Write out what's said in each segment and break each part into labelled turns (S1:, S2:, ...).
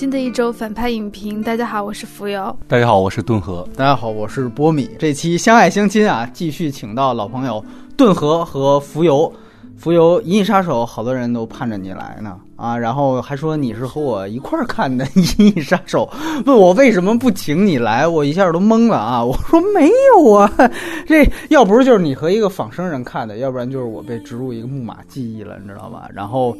S1: 新的一周反派影评，大家好，我是浮游。
S2: 大家好，我是顿河。
S3: 大家好，我是波米。这期相爱相亲啊，继续请到老朋友顿河和浮游。浮游《银翼杀手》，好多人都盼着你来呢啊！然后还说你是和我一块儿看的《银翼杀手》，问我为什么不请你来，我一下都懵了啊！我说没有啊，这要不是就是你和一个仿生人看的，要不然就是我被植入一个木马记忆了，你知道吧？然后，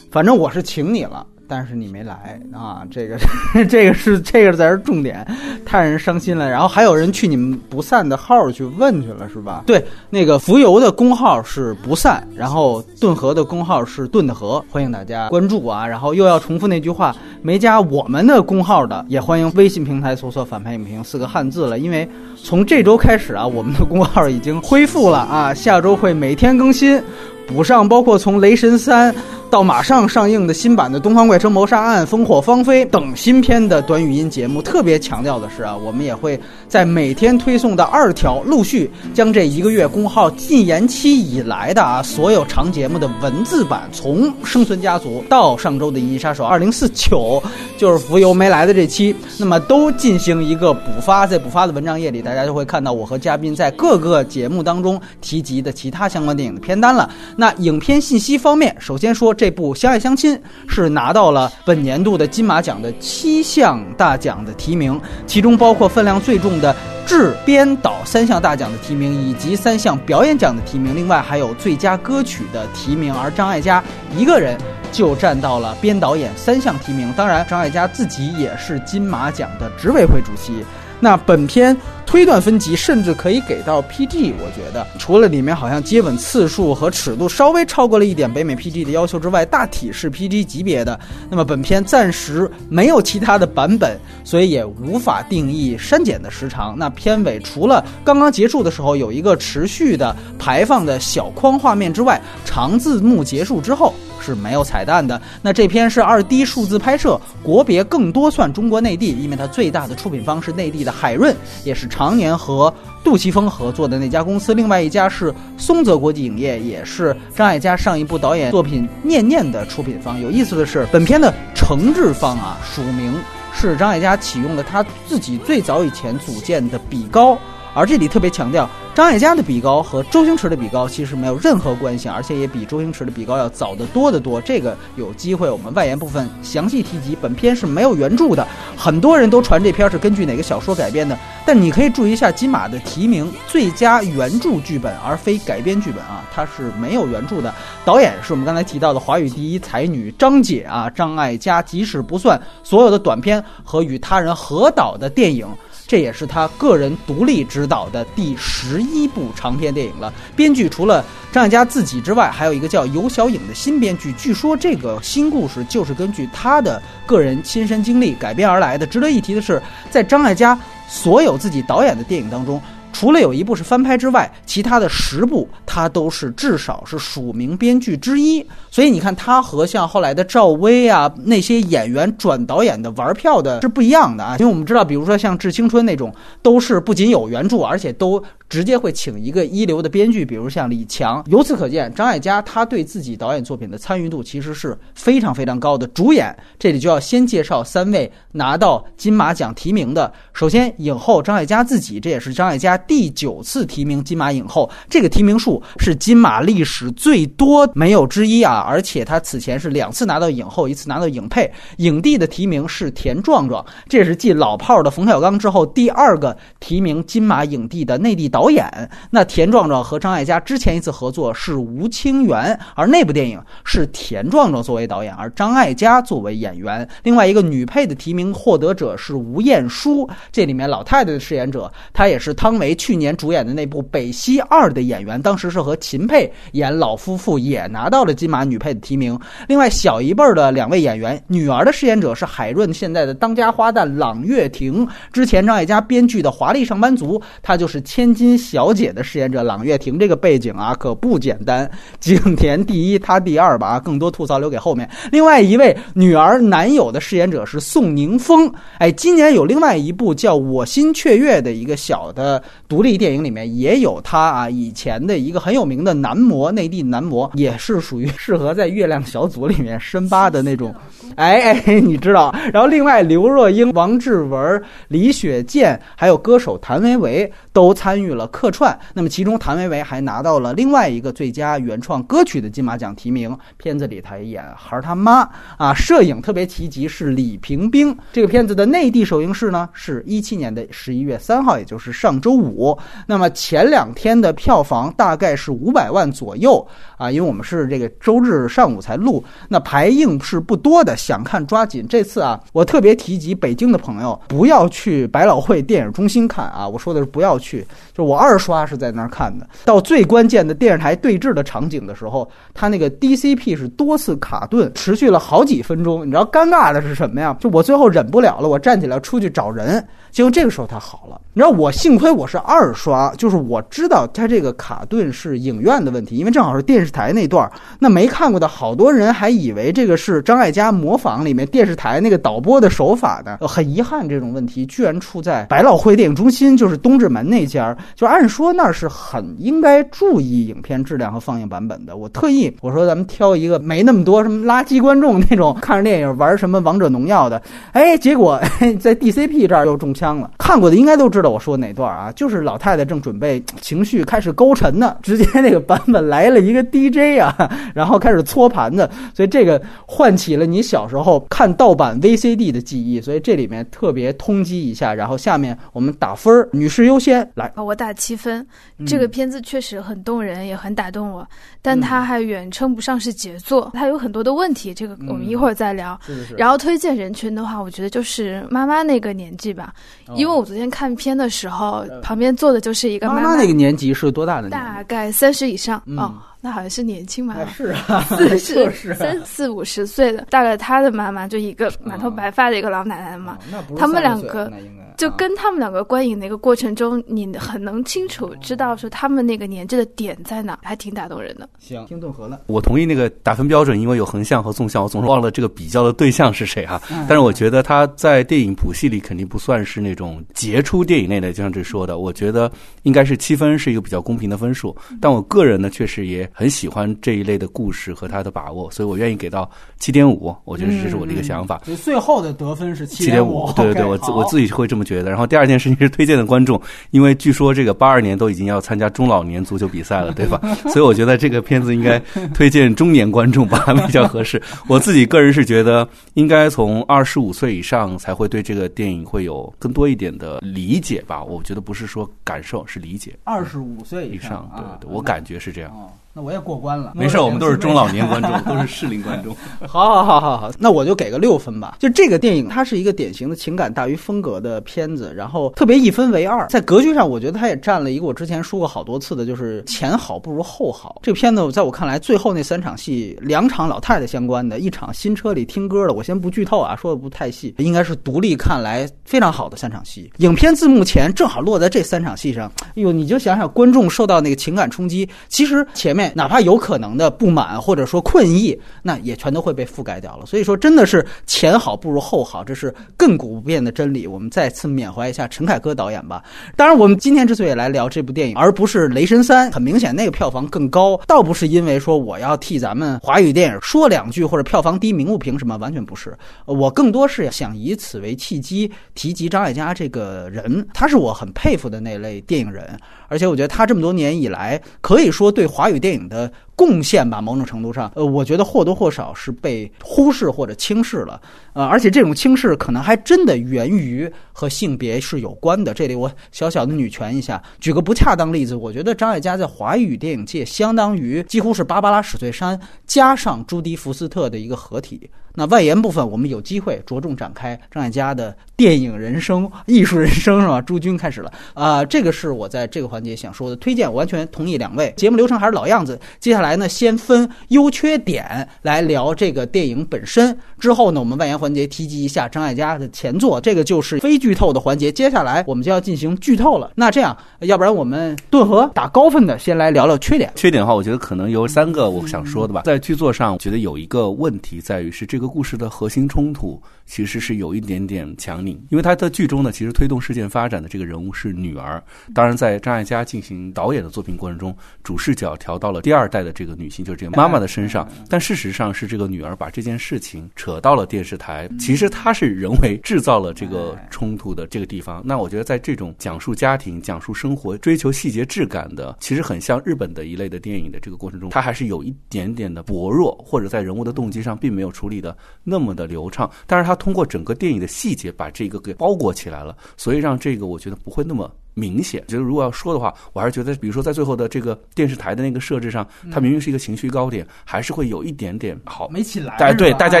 S3: 反正我是请你了。但是你没来啊，这个 这个是这个才是重点，太让人伤心了。然后还有人去你们不散的号去问去了，是吧？对，那个浮游的公号是不散，然后顿河的公号是顿的河，欢迎大家关注啊。然后又要重复那句话，没加我们的公号的，也欢迎微信平台搜索“反派影评”四个汉字了。因为从这周开始啊，我们的公号已经恢复了啊，下周会每天更新，补上包括从《雷神三》。到马上上映的新版的《东方快车谋杀案》《烽火芳菲》等新片的短语音节目，特别强调的是啊，我们也会在每天推送的二条，陆续将这一个月公号禁言期以来的啊所有长节目的文字版，从《生存家族》到上周的《银翼杀手二零四九》，就是浮游没来的这期，那么都进行一个补发，在补发的文章页里，大家就会看到我和嘉宾在各个节目当中提及的其他相关电影的片单了。那影片信息方面，首先说。这部《相爱相亲》是拿到了本年度的金马奖的七项大奖的提名，其中包括分量最重的制、编导三项大奖的提名，以及三项表演奖的提名。另外还有最佳歌曲的提名，而张艾嘉一个人就占到了编导演三项提名。当然，张艾嘉自己也是金马奖的执委会主席。那本片推断分级，甚至可以给到 PG。我觉得，除了里面好像接吻次数和尺度稍微超过了一点北美 PG 的要求之外，大体是 PG 级别的。那么本片暂时没有其他的版本，所以也无法定义删减的时长。那片尾除了刚刚结束的时候有一个持续的排放的小框画面之外，长字幕结束之后。是没有彩蛋的。那这篇是二 D 数字拍摄，国别更多算中国内地，因为它最大的出品方是内地的海润，也是常年和杜琪峰合作的那家公司。另外一家是松泽国际影业，也是张艾嘉上一部导演作品《念念》的出品方。有意思的是，本片的承制方啊，署名是张艾嘉启用了他自己最早以前组建的比高。而这里特别强调，张艾嘉的比高和周星驰的比高其实没有任何关系，而且也比周星驰的比高要早得多得多。这个有机会我们外延部分详细提及。本片是没有原著的，很多人都传这片是根据哪个小说改编的，但你可以注意一下金马的提名最佳原著剧本而非改编剧本啊，它是没有原著的。导演是我们刚才提到的华语第一才女张姐啊，张艾嘉，即使不算所有的短片和与他人合导的电影。这也是他个人独立执导的第十一部长篇电影了。编剧除了张艾嘉自己之外，还有一个叫尤小颖的新编剧。据说这个新故事就是根据他的个人亲身经历改编而来的。值得一提的是，在张艾嘉所有自己导演的电影当中。除了有一部是翻拍之外，其他的十部他都是至少是署名编剧之一。所以你看，他和像后来的赵薇啊那些演员转导演的玩票的是不一样的啊。因为我们知道，比如说像《致青春》那种，都是不仅有原著，而且都。直接会请一个一流的编剧，比如像李强。由此可见，张艾嘉他对自己导演作品的参与度其实是非常非常高的。主演这里就要先介绍三位拿到金马奖提名的。首先，影后张艾嘉自己，这也是张艾嘉第九次提名金马影后，这个提名数是金马历史最多没有之一啊！而且他此前是两次拿到影后，一次拿到影配。影帝的提名是田壮壮，这是继老炮儿的冯小刚之后第二个提名金马影帝的内地导。导演那田壮壮和张艾嘉之前一次合作是《吴清源》，而那部电影是田壮壮作为导演，而张艾嘉作为演员。另外一个女配的提名获得者是吴彦姝，这里面老太太的饰演者，她也是汤唯去年主演的那部《北西二》的演员，当时是和秦沛演老夫妇，也拿到了金马女配的提名。另外小一辈儿的两位演员，女儿的饰演者是海润现在的当家花旦朗月婷，之前张艾嘉编剧的《华丽上班族》，她就是千金。小姐的饰演者朗月婷这个背景啊，可不简单。景甜第一，她第二吧。更多吐槽留给后面。另外一位女儿男友的饰演者是宋宁峰。哎，今年有另外一部叫《我心雀跃》的一个小的独立电影里面也有他啊以前的一个很有名的男模，内地男模，也是属于是在月亮小组里面深扒的那种。哎哎，你知道？然后另外，刘若英、王志文、李雪健，还有歌手谭维维都参与了客串。那么其中，谭维维还拿到了另外一个最佳原创歌曲的金马奖提名。片子里他演孩他妈啊。摄影特别提及是李平冰。这个片子的内地首映式呢，是一七年的十一月三号，也就是上周五。那么前两天的票房大概是五百万左右啊，因为我们是这个周日上午才录，那排映是不多的。想看抓紧这次啊！我特别提及北京的朋友不要去百老汇电影中心看啊！我说的是不要去，去就我二刷是在那儿看的。到最关键的电视台对峙的场景的时候，他那个 DCP 是多次卡顿，持续了好几分钟。你知道尴尬的是什么呀？就我最后忍不了了，我站起来出去找人。结果这个时候他好了，你知道我幸亏我是二刷，就是我知道他这个卡顿是影院的问题，因为正好是电视台那段那没看过的好多人还以为这个是张艾嘉模仿里面电视台那个导播的手法呢。很遗憾，这种问题居然出在百老汇电影中心，就是东直门那那家儿。就按说那是很应该注意影片质量和放映版本的。我特意我说咱们挑一个没那么多什么垃圾观众那种看着电影玩什么王者荣耀的，哎，结果 在 DCP 这儿又中。枪了，看过的应该都知道我说哪段啊？就是老太太正准备情绪开始勾沉呢，直接那个版本来了一个 DJ 啊，然后开始搓盘子，所以这个唤起了你小时候看盗版 VCD 的记忆，所以这里面特别通缉一下。然后下面我们打分儿，女士优先来。
S1: 我打七分，这个片子确实很动人，也很打动我，但它还远称不上是杰作，它有很多的问题，这个我们一会儿再聊。然后推荐人群的话，我觉得就是妈妈那个年纪吧。因为我昨天看片的时候，旁边坐的就是一个妈
S3: 妈。那个年纪是多大的？
S1: 大概三十以上哦，那好像是年轻嘛。
S3: 是啊，
S1: 四十、三四五十岁的，大概他的妈妈就一个满头白发的一个老奶奶嘛。他们两个。就跟他们两个观影的一个过程中，你很能清楚知道说他们那个年纪的点在哪，还挺打动人的。
S3: 行，听懂和了？
S2: 我同意那个打分标准，因为有横向和纵向，我总是忘了这个比较的对象是谁哈。但是我觉得他在电影谱系里肯定不算是那种杰出电影类的，就像这说的，我觉得应该是七分是一个比较公平的分数。但我个人呢，确实也很喜欢这一类的故事和他的把握，所以我愿意给到七点五。我觉得这是我的一个想法。
S3: 最后的得分是七
S2: 点五。对对 对，我我自己会这么。觉得，然后第二件事情是推荐的观众，因为据说这个八二年都已经要参加中老年足球比赛了，对吧？所以我觉得这个片子应该推荐中年观众吧，比较合适。我自己个人是觉得，应该从二十五岁以上才会对这个电影会有更多一点的理解吧。我觉得不是说感受，是理解。
S3: 二十五岁
S2: 以上，对对，我感觉是这样。
S3: 那我也过关了，
S2: 没事，我们都是中老年观众，都是适龄观众。
S3: 好好好好好，那我就给个六分吧。就这个电影，它是一个典型的情感大于风格的片子，然后特别一分为二。在格局上，我觉得它也占了一个我之前说过好多次的，就是前好不如后好。这个片子在我看来，最后那三场戏，两场老太太相关的，一场新车里听歌的，我先不剧透啊，说的不太细，应该是独立看来非常好的三场戏。影片字幕前正好落在这三场戏上，哎呦，你就想想观众受到那个情感冲击，其实前面。哪怕有可能的不满或者说困意，那也全都会被覆盖掉了。所以说，真的是前好不如后好，这是亘古不变的真理。我们再次缅怀一下陈凯歌导演吧。当然，我们今天之所以来聊这部电影，而不是《雷神三》，很明显那个票房更高，倒不是因为说我要替咱们华语电影说两句或者票房低名不平什么，完全不是。我更多是想以此为契机，提及张艾嘉这个人，他是我很佩服的那类电影人。而且我觉得他这么多年以来，可以说对华语电影的贡献吧，某种程度上，呃，我觉得或多或少是被忽视或者轻视了，呃，而且这种轻视可能还真的源于和性别是有关的。这里我小小的女权一下，举个不恰当例子，我觉得张艾嘉在华语电影界相当于几乎是芭芭拉史翠珊加上朱迪福斯特的一个合体。那外延部分，我们有机会着重展开张艾嘉的电影人生、艺术人生，是吧？朱军开始了啊，这个是我在这个环节想说的推荐，完全同意两位。节目流程还是老样子，接下来。呢，先分优缺点来聊这个电影本身。之后呢，我们外延环节提及一下张艾嘉的前作，这个就是非剧透的环节。接下来我们就要进行剧透了。那这样，要不然我们顿河打高分的，先来聊聊缺点。
S2: 缺点的话，我觉得可能有三个我想说的吧。在剧作上，我觉得有一个问题在于是这个故事的核心冲突其实是有一点点强拧，因为他的剧中呢，其实推动事件发展的这个人物是女儿。当然，在张艾嘉进行导演的作品过程中，主视角调到了第二代的这个女性，就是这个妈妈的身上。但事实上是这个女儿把这件事情扯到了电视台，其实她是人为制造了这个冲突的这个地方。那我觉得在这种讲述家庭、讲述生活、追求细节质感的，其实很像日本的一类的电影的这个过程中，它还是有一点点的薄弱，或者在人物的动机上并没有处理的那么的流畅。但是它通过整个电影的细节把这个给包裹起来了，所以让这个我觉得不会那么。明显，就是如果要说的话，我还是觉得，比如说在最后的这个电视台的那个设置上，它明明是一个情绪高点，还是会有一点点好
S3: 没起来。
S2: 哎，对，大家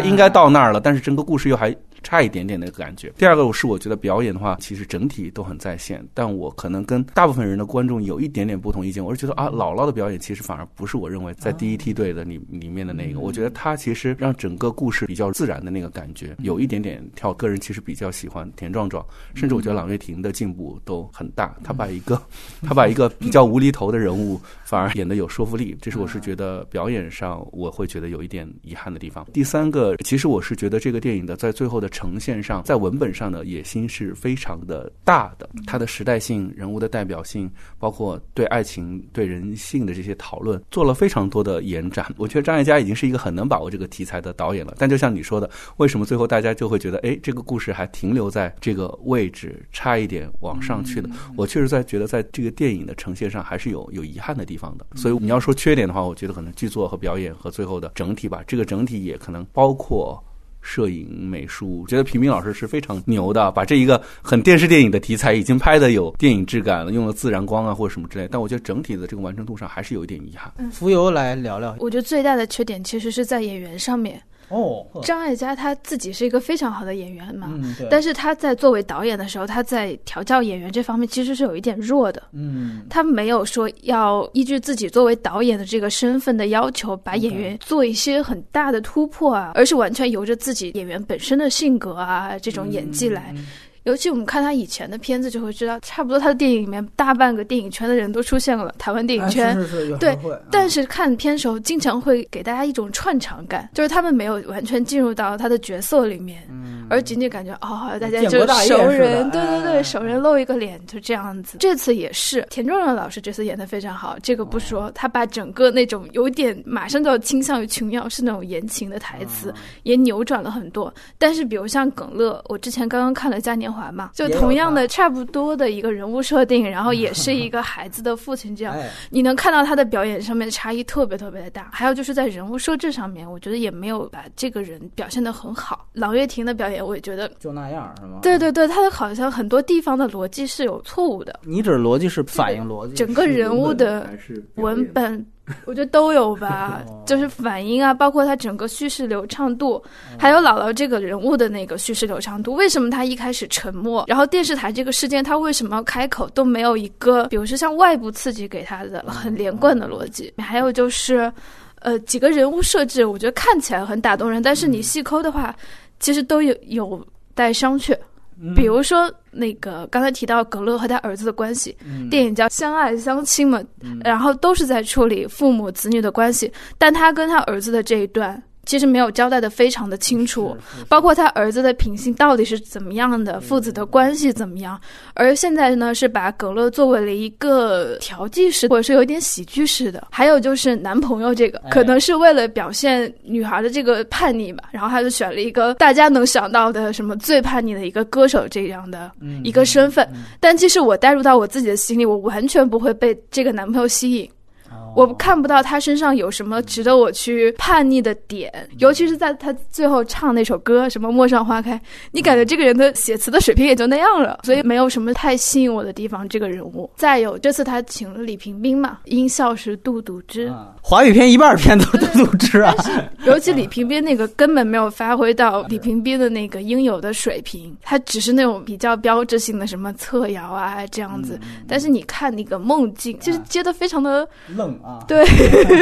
S2: 应该到那儿了，但是整个故事又还。差一点点的感觉。第二个是我觉得表演的话，其实整体都很在线，但我可能跟大部分人的观众有一点点不同意见。我是觉得啊，姥姥的表演其实反而不是我认为在第一梯队的里里面的那个。我觉得他其实让整个故事比较自然的那个感觉，有一点点跳。个人其实比较喜欢田壮壮，甚至我觉得郎月婷的进步都很大。他把一个 他把一个比较无厘头的人物反而演得有说服力，这是我是觉得表演上我会觉得有一点遗憾的地方。第三个，其实我是觉得这个电影的在最后的呈现上。在文本上的野心是非常的大的，它的时代性、人物的代表性，包括对爱情、对人性的这些讨论，做了非常多的延展。我觉得张艾嘉已经是一个很能把握这个题材的导演了。但就像你说的，为什么最后大家就会觉得，哎，这个故事还停留在这个位置，差一点往上去的？我确实在觉得，在这个电影的呈现上还是有有遗憾的地方的。所以你要说缺点的话，我觉得可能剧作和表演和最后的整体吧，这个整体也可能包括。摄影、美术，觉得平平老师是非常牛的，把这一个很电视电影的题材已经拍的有电影质感了，用了自然光啊或者什么之类。但我觉得整体的这个完成度上还是有一点遗憾。
S3: 浮游来聊聊，
S1: 我觉得最大的缺点其实是在演员上面。
S3: 哦，
S1: 张艾嘉他自己是一个非常好的演员嘛，但是他在作为导演的时候，他在调教演员这方面其实是有一点弱的。
S3: 嗯，
S1: 他没有说要依据自己作为导演的这个身份的要求，把演员做一些很大的突破啊，而是完全由着自己演员本身的性格啊，这种演技来。尤其我们看他以前的片子，就会知道，差不多他的电影里面大半个电影圈的人都出现了，台湾电影圈。
S3: 是是是，
S1: 对。但是看片时候，经常会给大家一种串场感，就是他们没有完全进入到他的角色里面，而仅仅感觉哦，大家就熟人，对对对，熟人露一个脸就这样子。这次也是田壮壮老师这次演的非常好，这个不说，他把整个那种有点马上就要倾向于琼瑶是那种言情的台词也扭转了很多。但是比如像耿乐，我之前刚刚看了嘉年华。嘛，就同样的差不多的一个人物设定，然后 也是一个孩子的父亲，这样 你能看到他的表演上面的差异特别特别的大。还有就是在人物设置上面，我觉得也没有把这个人表现的很好。郎月婷的表演，我也觉得
S3: 就那样，是吗？
S1: 对对对，他的好像很多地方的逻辑是有错误的。
S3: 你指逻辑是反映逻辑，
S1: 整个人物的文本。我觉得都有吧 就是反应啊，包括他整个叙事流畅度，还有姥姥这个人物的那个叙事流畅度。为什么他一开始沉默，然后电视台这个事件他为什么要开口，都没有一个，比如说像外部刺激给他的很连贯的逻辑。还有就是，呃，几个人物设置，我觉得看起来很打动人，但是你细抠的话，其实都有有待商榷。比如说，那个刚才提到葛乐和他儿子的关系，电影叫《相爱相亲》嘛，然后都是在处理父母子女的关系，但他跟他儿子的这一段。其实没有交代的非常的清楚，包括他儿子的品性到底是怎么样的，父子的关系怎么样。而现在呢，是把葛乐作为了一个调剂式，或者是有点喜剧式的。还有就是男朋友这个，可能是为了表现女孩的这个叛逆吧，然后他就选了一个大家能想到的什么最叛逆的一个歌手这样的一个身份。但其实我带入到我自己的心里，我完全不会被这个男朋友吸引。我看不到他身上有什么值得我去叛逆的点，尤其是在他最后唱那首歌什么“陌上花开”，你感觉这个人的写词的水平也就那样了，所以没有什么太吸引我的地方。这个人物，再有这次他请了李平冰嘛，音效是杜笃之，
S3: 华语片一半片都是杜笃之。啊，
S1: 尤其李平冰那个根本没有发挥到李平冰的那个应有的水平，他只是那种比较标志性的什么侧摇啊这样子，但是你看那个梦境，其实接的非常的
S3: 愣啊！
S1: 对，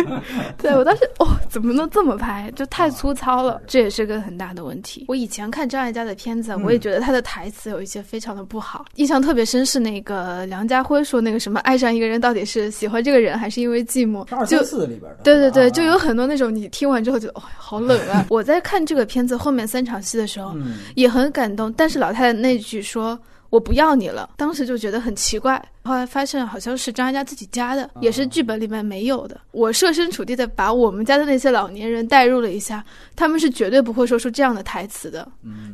S1: 对我当时哦，怎么能这么拍？就太粗糙了，这也是个很大的问题。我以前看张艾嘉的片子，我也觉得他的台词有一些非常的不好。印象特别深是那个梁家辉说那个什么，爱上一个人到底是喜欢这个人还是因为寂寞？
S3: 二三四里边的。
S1: 对对对，就有很多那种你听完之后就哦，好冷啊！我在看这个片子后面三场戏的时候，也很感动。但是老太太那句说。我不要你了，当时就觉得很奇怪，后来发现好像是张艾嘉自己加的，也是剧本里面没有的。我设身处地的把我们家的那些老年人代入了一下，他们是绝对不会说出这样的台词的。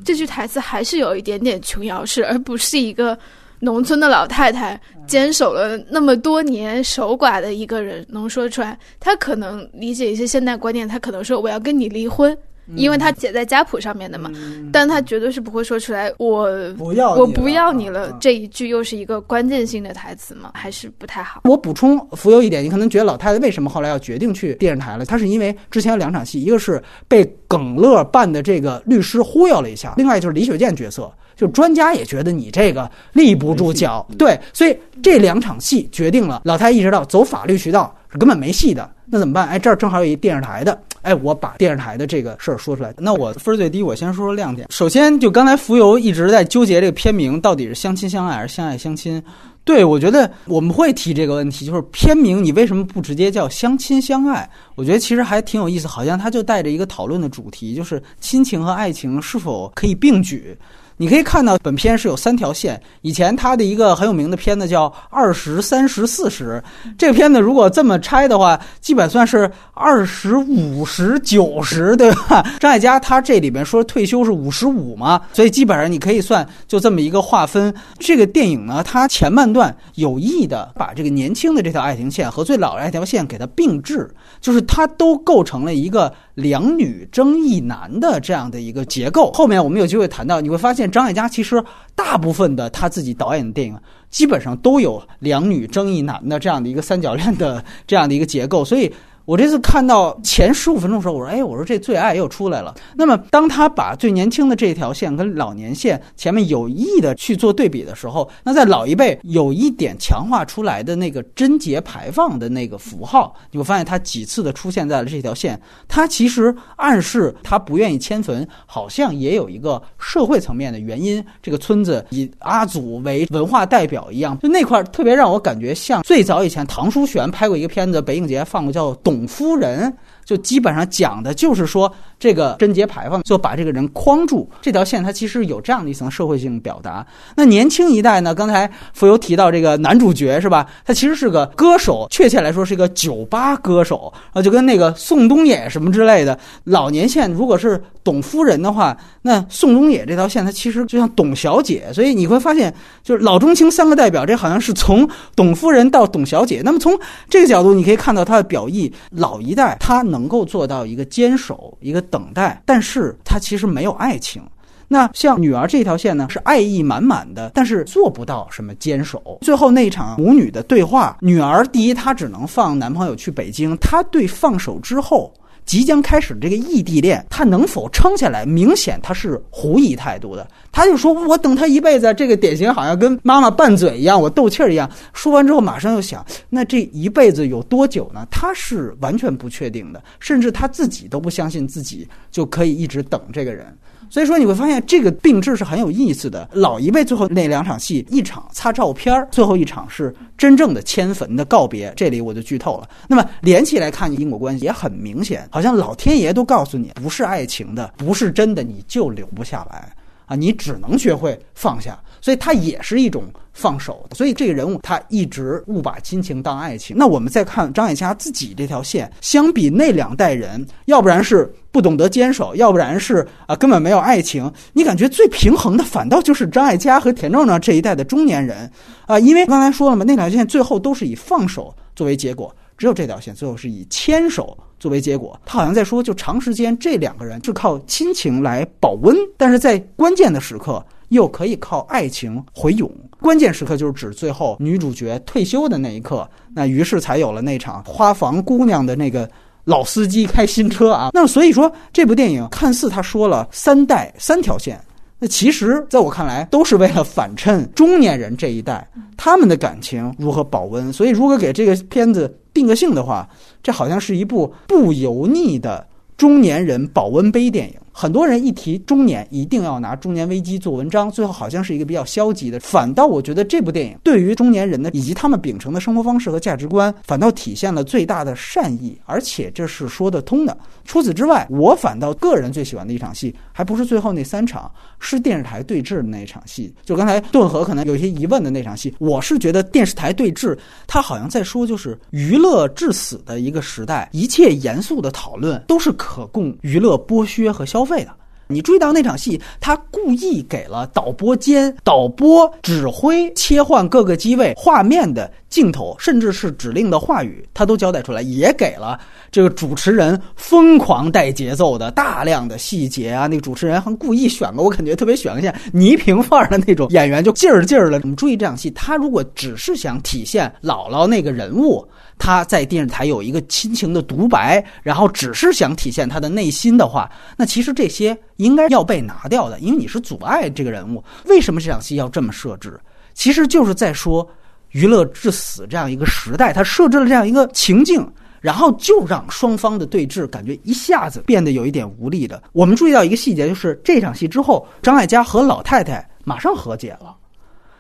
S1: 这句台词还是有一点点琼瑶式，而不是一个农村的老太太坚守了那么多年守寡的一个人能说出来。她可能理解一些现代观念，她可能说我要跟你离婚。因为他写在家谱上面的嘛，但他绝对是不会说出来。我
S3: 不要，
S1: 我不要你了。这一句又是一个关键性的台词嘛，还是不太好。
S3: 我补充浮游一点，你可能觉得老太太为什么后来要决定去电视台了？她是因为之前有两场戏，一个是被耿乐扮的这个律师忽悠了一下，另外就是李雪健角色，就专家也觉得你这个立不住脚。对，所以这两场戏决定了老太太意识到走法律渠道是根本没戏的。那怎么办？哎，这儿正好有一电视台的。哎，我把电视台的这个事儿说出来。那我分儿最低，我先说说亮点。首先，就刚才浮游一直在纠结这个片名到底是相亲相爱还是相爱相亲。对我觉得我们会提这个问题，就是片名你为什么不直接叫相亲相爱？我觉得其实还挺有意思，好像它就带着一个讨论的主题，就是亲情和爱情是否可以并举。你可以看到本片是有三条线。以前他的一个很有名的片子叫《二十三十四十》，这个片子如果这么拆的话，基本算是二十五十九十，对吧？张艾嘉他这里边说退休是五十五嘛，所以基本上你可以算就这么一个划分。这个电影呢，它前半段有意的把这个年轻的这条爱情线和最老的爱条线给它并置，就是它都构成了一个。两女争一男的这样的一个结构，后面我们有机会谈到，你会发现张艾嘉其实大部分的他自己导演的电影，基本上都有两女争一男的这样的一个三角恋的这样的一个结构，所以。我这次看到前十五分钟的时候，我说：“哎，我说这最爱又出来了。”那么，当他把最年轻的这条线跟老年线前面有意的去做对比的时候，那在老一辈有一点强化出来的那个贞节牌坊的那个符号，你会发现他几次的出现在了这条线，他其实暗示他不愿意迁坟，好像也有一个社会层面的原因。这个村子以阿祖为文化代表一样，就那块特别让我感觉像最早以前唐书璇拍过一个片子，北影节放过叫《董董夫人》。就基本上讲的就是说，这个贞节牌坊就把这个人框住，这条线它其实有这样的一层社会性表达。那年轻一代呢？刚才浮游提到这个男主角是吧？他其实是个歌手，确切来说是一个酒吧歌手啊，就跟那个宋冬野什么之类的。老年线如果是董夫人的话，那宋冬野这条线它其实就像董小姐，所以你会发现，就是老中青三个代表，这好像是从董夫人到董小姐。那么从这个角度，你可以看到他的表意，老一代他。能够做到一个坚守，一个等待，但是他其实没有爱情。那像女儿这条线呢，是爱意满满的，但是做不到什么坚守。最后那一场母女的对话，女儿第一，她只能放男朋友去北京，她对放手之后。即将开始这个异地恋，他能否撑下来？明显他是狐疑态度的。他就说：“我等他一辈子。”这个典型好像跟妈妈拌嘴一样，我斗气儿一样。说完之后，马上又想：那这一辈子有多久呢？他是完全不确定的，甚至他自己都不相信自己就可以一直等这个人。所以说你会发现这个并置是很有意思的。老一辈最后那两场戏，一场擦照片儿，最后一场是真正的迁坟的告别。这里我就剧透了。那么连起来看因果关系也很明显，好像老天爷都告诉你，不是爱情的，不是真的，你就留不下来啊！你只能学会放下。所以它也是一种放手。所以这个人物他一直误把亲情当爱情。那我们再看张艾嘉自己这条线，相比那两代人，要不然是不懂得坚守，要不然是啊根本没有爱情。你感觉最平衡的，反倒就是张艾嘉和田壮壮这一代的中年人啊，因为刚才说了嘛，那条线最后都是以放手作为结果，只有这条线最后是以牵手作为结果。他好像在说，就长时间这两个人是靠亲情来保温，但是在关键的时刻。又可以靠爱情回勇，关键时刻就是指最后女主角退休的那一刻，那于是才有了那场花房姑娘的那个老司机开新车啊。那么所以说这部电影看似他说了三代三条线，那其实在我看来，都是为了反衬中年人这一代他们的感情如何保温。所以，如果给这个片子定个性的话，这好像是一部不油腻的中年人保温杯电影。很多人一提中年，一定要拿中年危机做文章，最后好像是一个比较消极的。反倒我觉得这部电影对于中年人的，以及他们秉承的生活方式和价值观，反倒体现了最大的善意，而且这是说得通的。除此之外，我反倒个人最喜欢的一场戏，还不是最后那三场，是电视台对峙的那一场戏。就刚才顿河可能有些疑问的那场戏，我是觉得电视台对峙，他好像在说，就是娱乐至死的一个时代，一切严肃的讨论都是可供娱乐剥削和。消费对的，你注意到那场戏，他故意给了导播间导播指挥切换各个机位画面的镜头，甚至是指令的话语，他都交代出来，也给了这个主持人疯狂带节奏的大量的细节啊。那个主持人还故意选个我感觉特别选个像倪萍范儿的那种演员，就劲儿劲儿的。你注意这场戏，他如果只是想体现姥姥那个人物。他在电视台有一个亲情的独白，然后只是想体现他的内心的话，那其实这些应该要被拿掉的，因为你是阻碍这个人物。为什么这场戏要这么设置？其实就是在说娱乐至死这样一个时代，他设置了这样一个情境，然后就让双方的对峙感觉一下子变得有一点无力的。我们注意到一个细节，就是这场戏之后，张艾嘉和老太太马上和解了。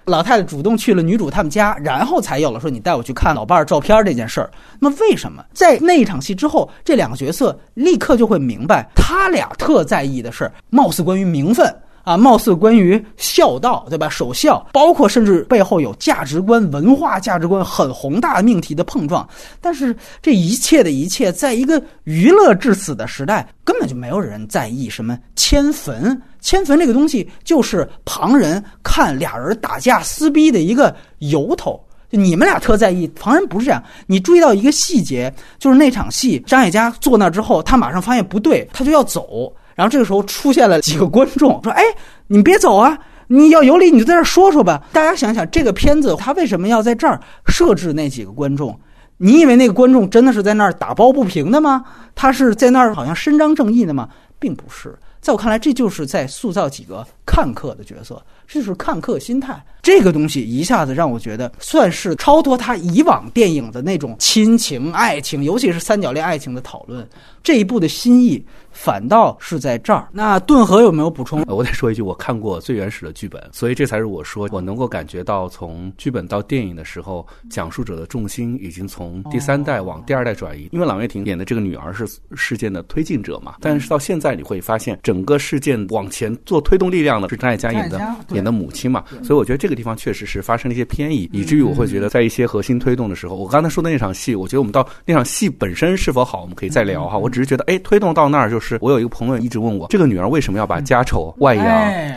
S3: 老太太主动去了女主他们家，然后才有了说你带我去看老伴儿照片这件事儿。那么为什么在那一场戏之后，这两个角色立刻就会明白，他俩特在意的事儿，貌似关于名分啊，貌似关于孝道，对吧？守孝，包括甚至背后有价值观、文化价值观很宏大命题的碰撞。但是这一切的一切，在一个娱乐至死的时代，根本就没有人在意什么迁坟。迁坟这个东西，就是旁人看俩人打架撕逼的一个由头。你们俩特在意，旁人不是这样。你注意到一个细节，就是那场戏，张艾嘉坐那之后，他马上发现不对，他就要走。然后这个时候出现了几个观众，说：“哎，你别走啊！你要有理，你就在这说说吧。”大家想想，这个片子他为什么要在这儿设置那几个观众？你以为那个观众真的是在那儿打抱不平的吗？他是在那儿好像伸张正义的吗？并不是。在我看来，这就是在塑造几个看客的角色，这就是看客心态。这个东西一下子让我觉得，算是超脱他以往电影的那种亲情、爱情，尤其是三角恋爱情的讨论。这一部的心意反倒是在这儿。那顿河有没有补充？
S2: 我再说一句，我看过最原始的剧本，所以这才是我说我能够感觉到，从剧本到电影的时候，讲述者的重心已经从第三代往第二代转移。因为郎月婷演的这个女儿是事件的推进者嘛，但是到现在你会发现，整个事件往前做推动力量的是张艾嘉演的演的母亲嘛，所以我觉得这个地方确实是发生了一些偏移，以至于我会觉得在一些核心推动的时候，我刚才说的那场戏，我觉得我们到那场戏本身是否好，我们可以再聊哈。我只是觉得，哎，推动到那儿，就是我有一个朋友一直问我，这个女儿为什么要把家丑外扬？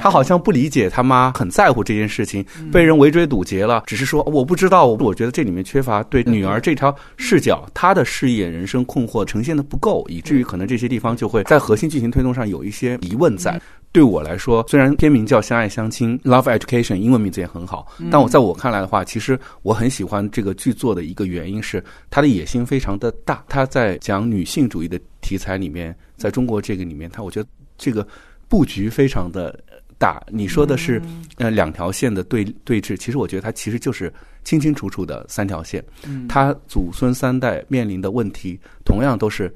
S2: 她好像不理解他妈很在乎这件事情，被人围追堵截了，只是说我不知道。我觉得这里面缺乏对女儿这条视角，她的事业、人生困惑呈现的不够，以至于可能这些地方就会在核心剧情推动上有一些疑问在。对我来说，虽然片名叫《相爱相亲》（Love Education），英文名字也很好，但我在我看来的话，其实我很喜欢这个剧作的一个原因是，它的野心非常的大。它在讲女性主义的题材里面，在中国这个里面，它我觉得这个布局非常的大。你说的是呃两条线的对对峙，其实我觉得它其实就是清清楚楚的三条线。它祖孙三代面临的问题，同样都是。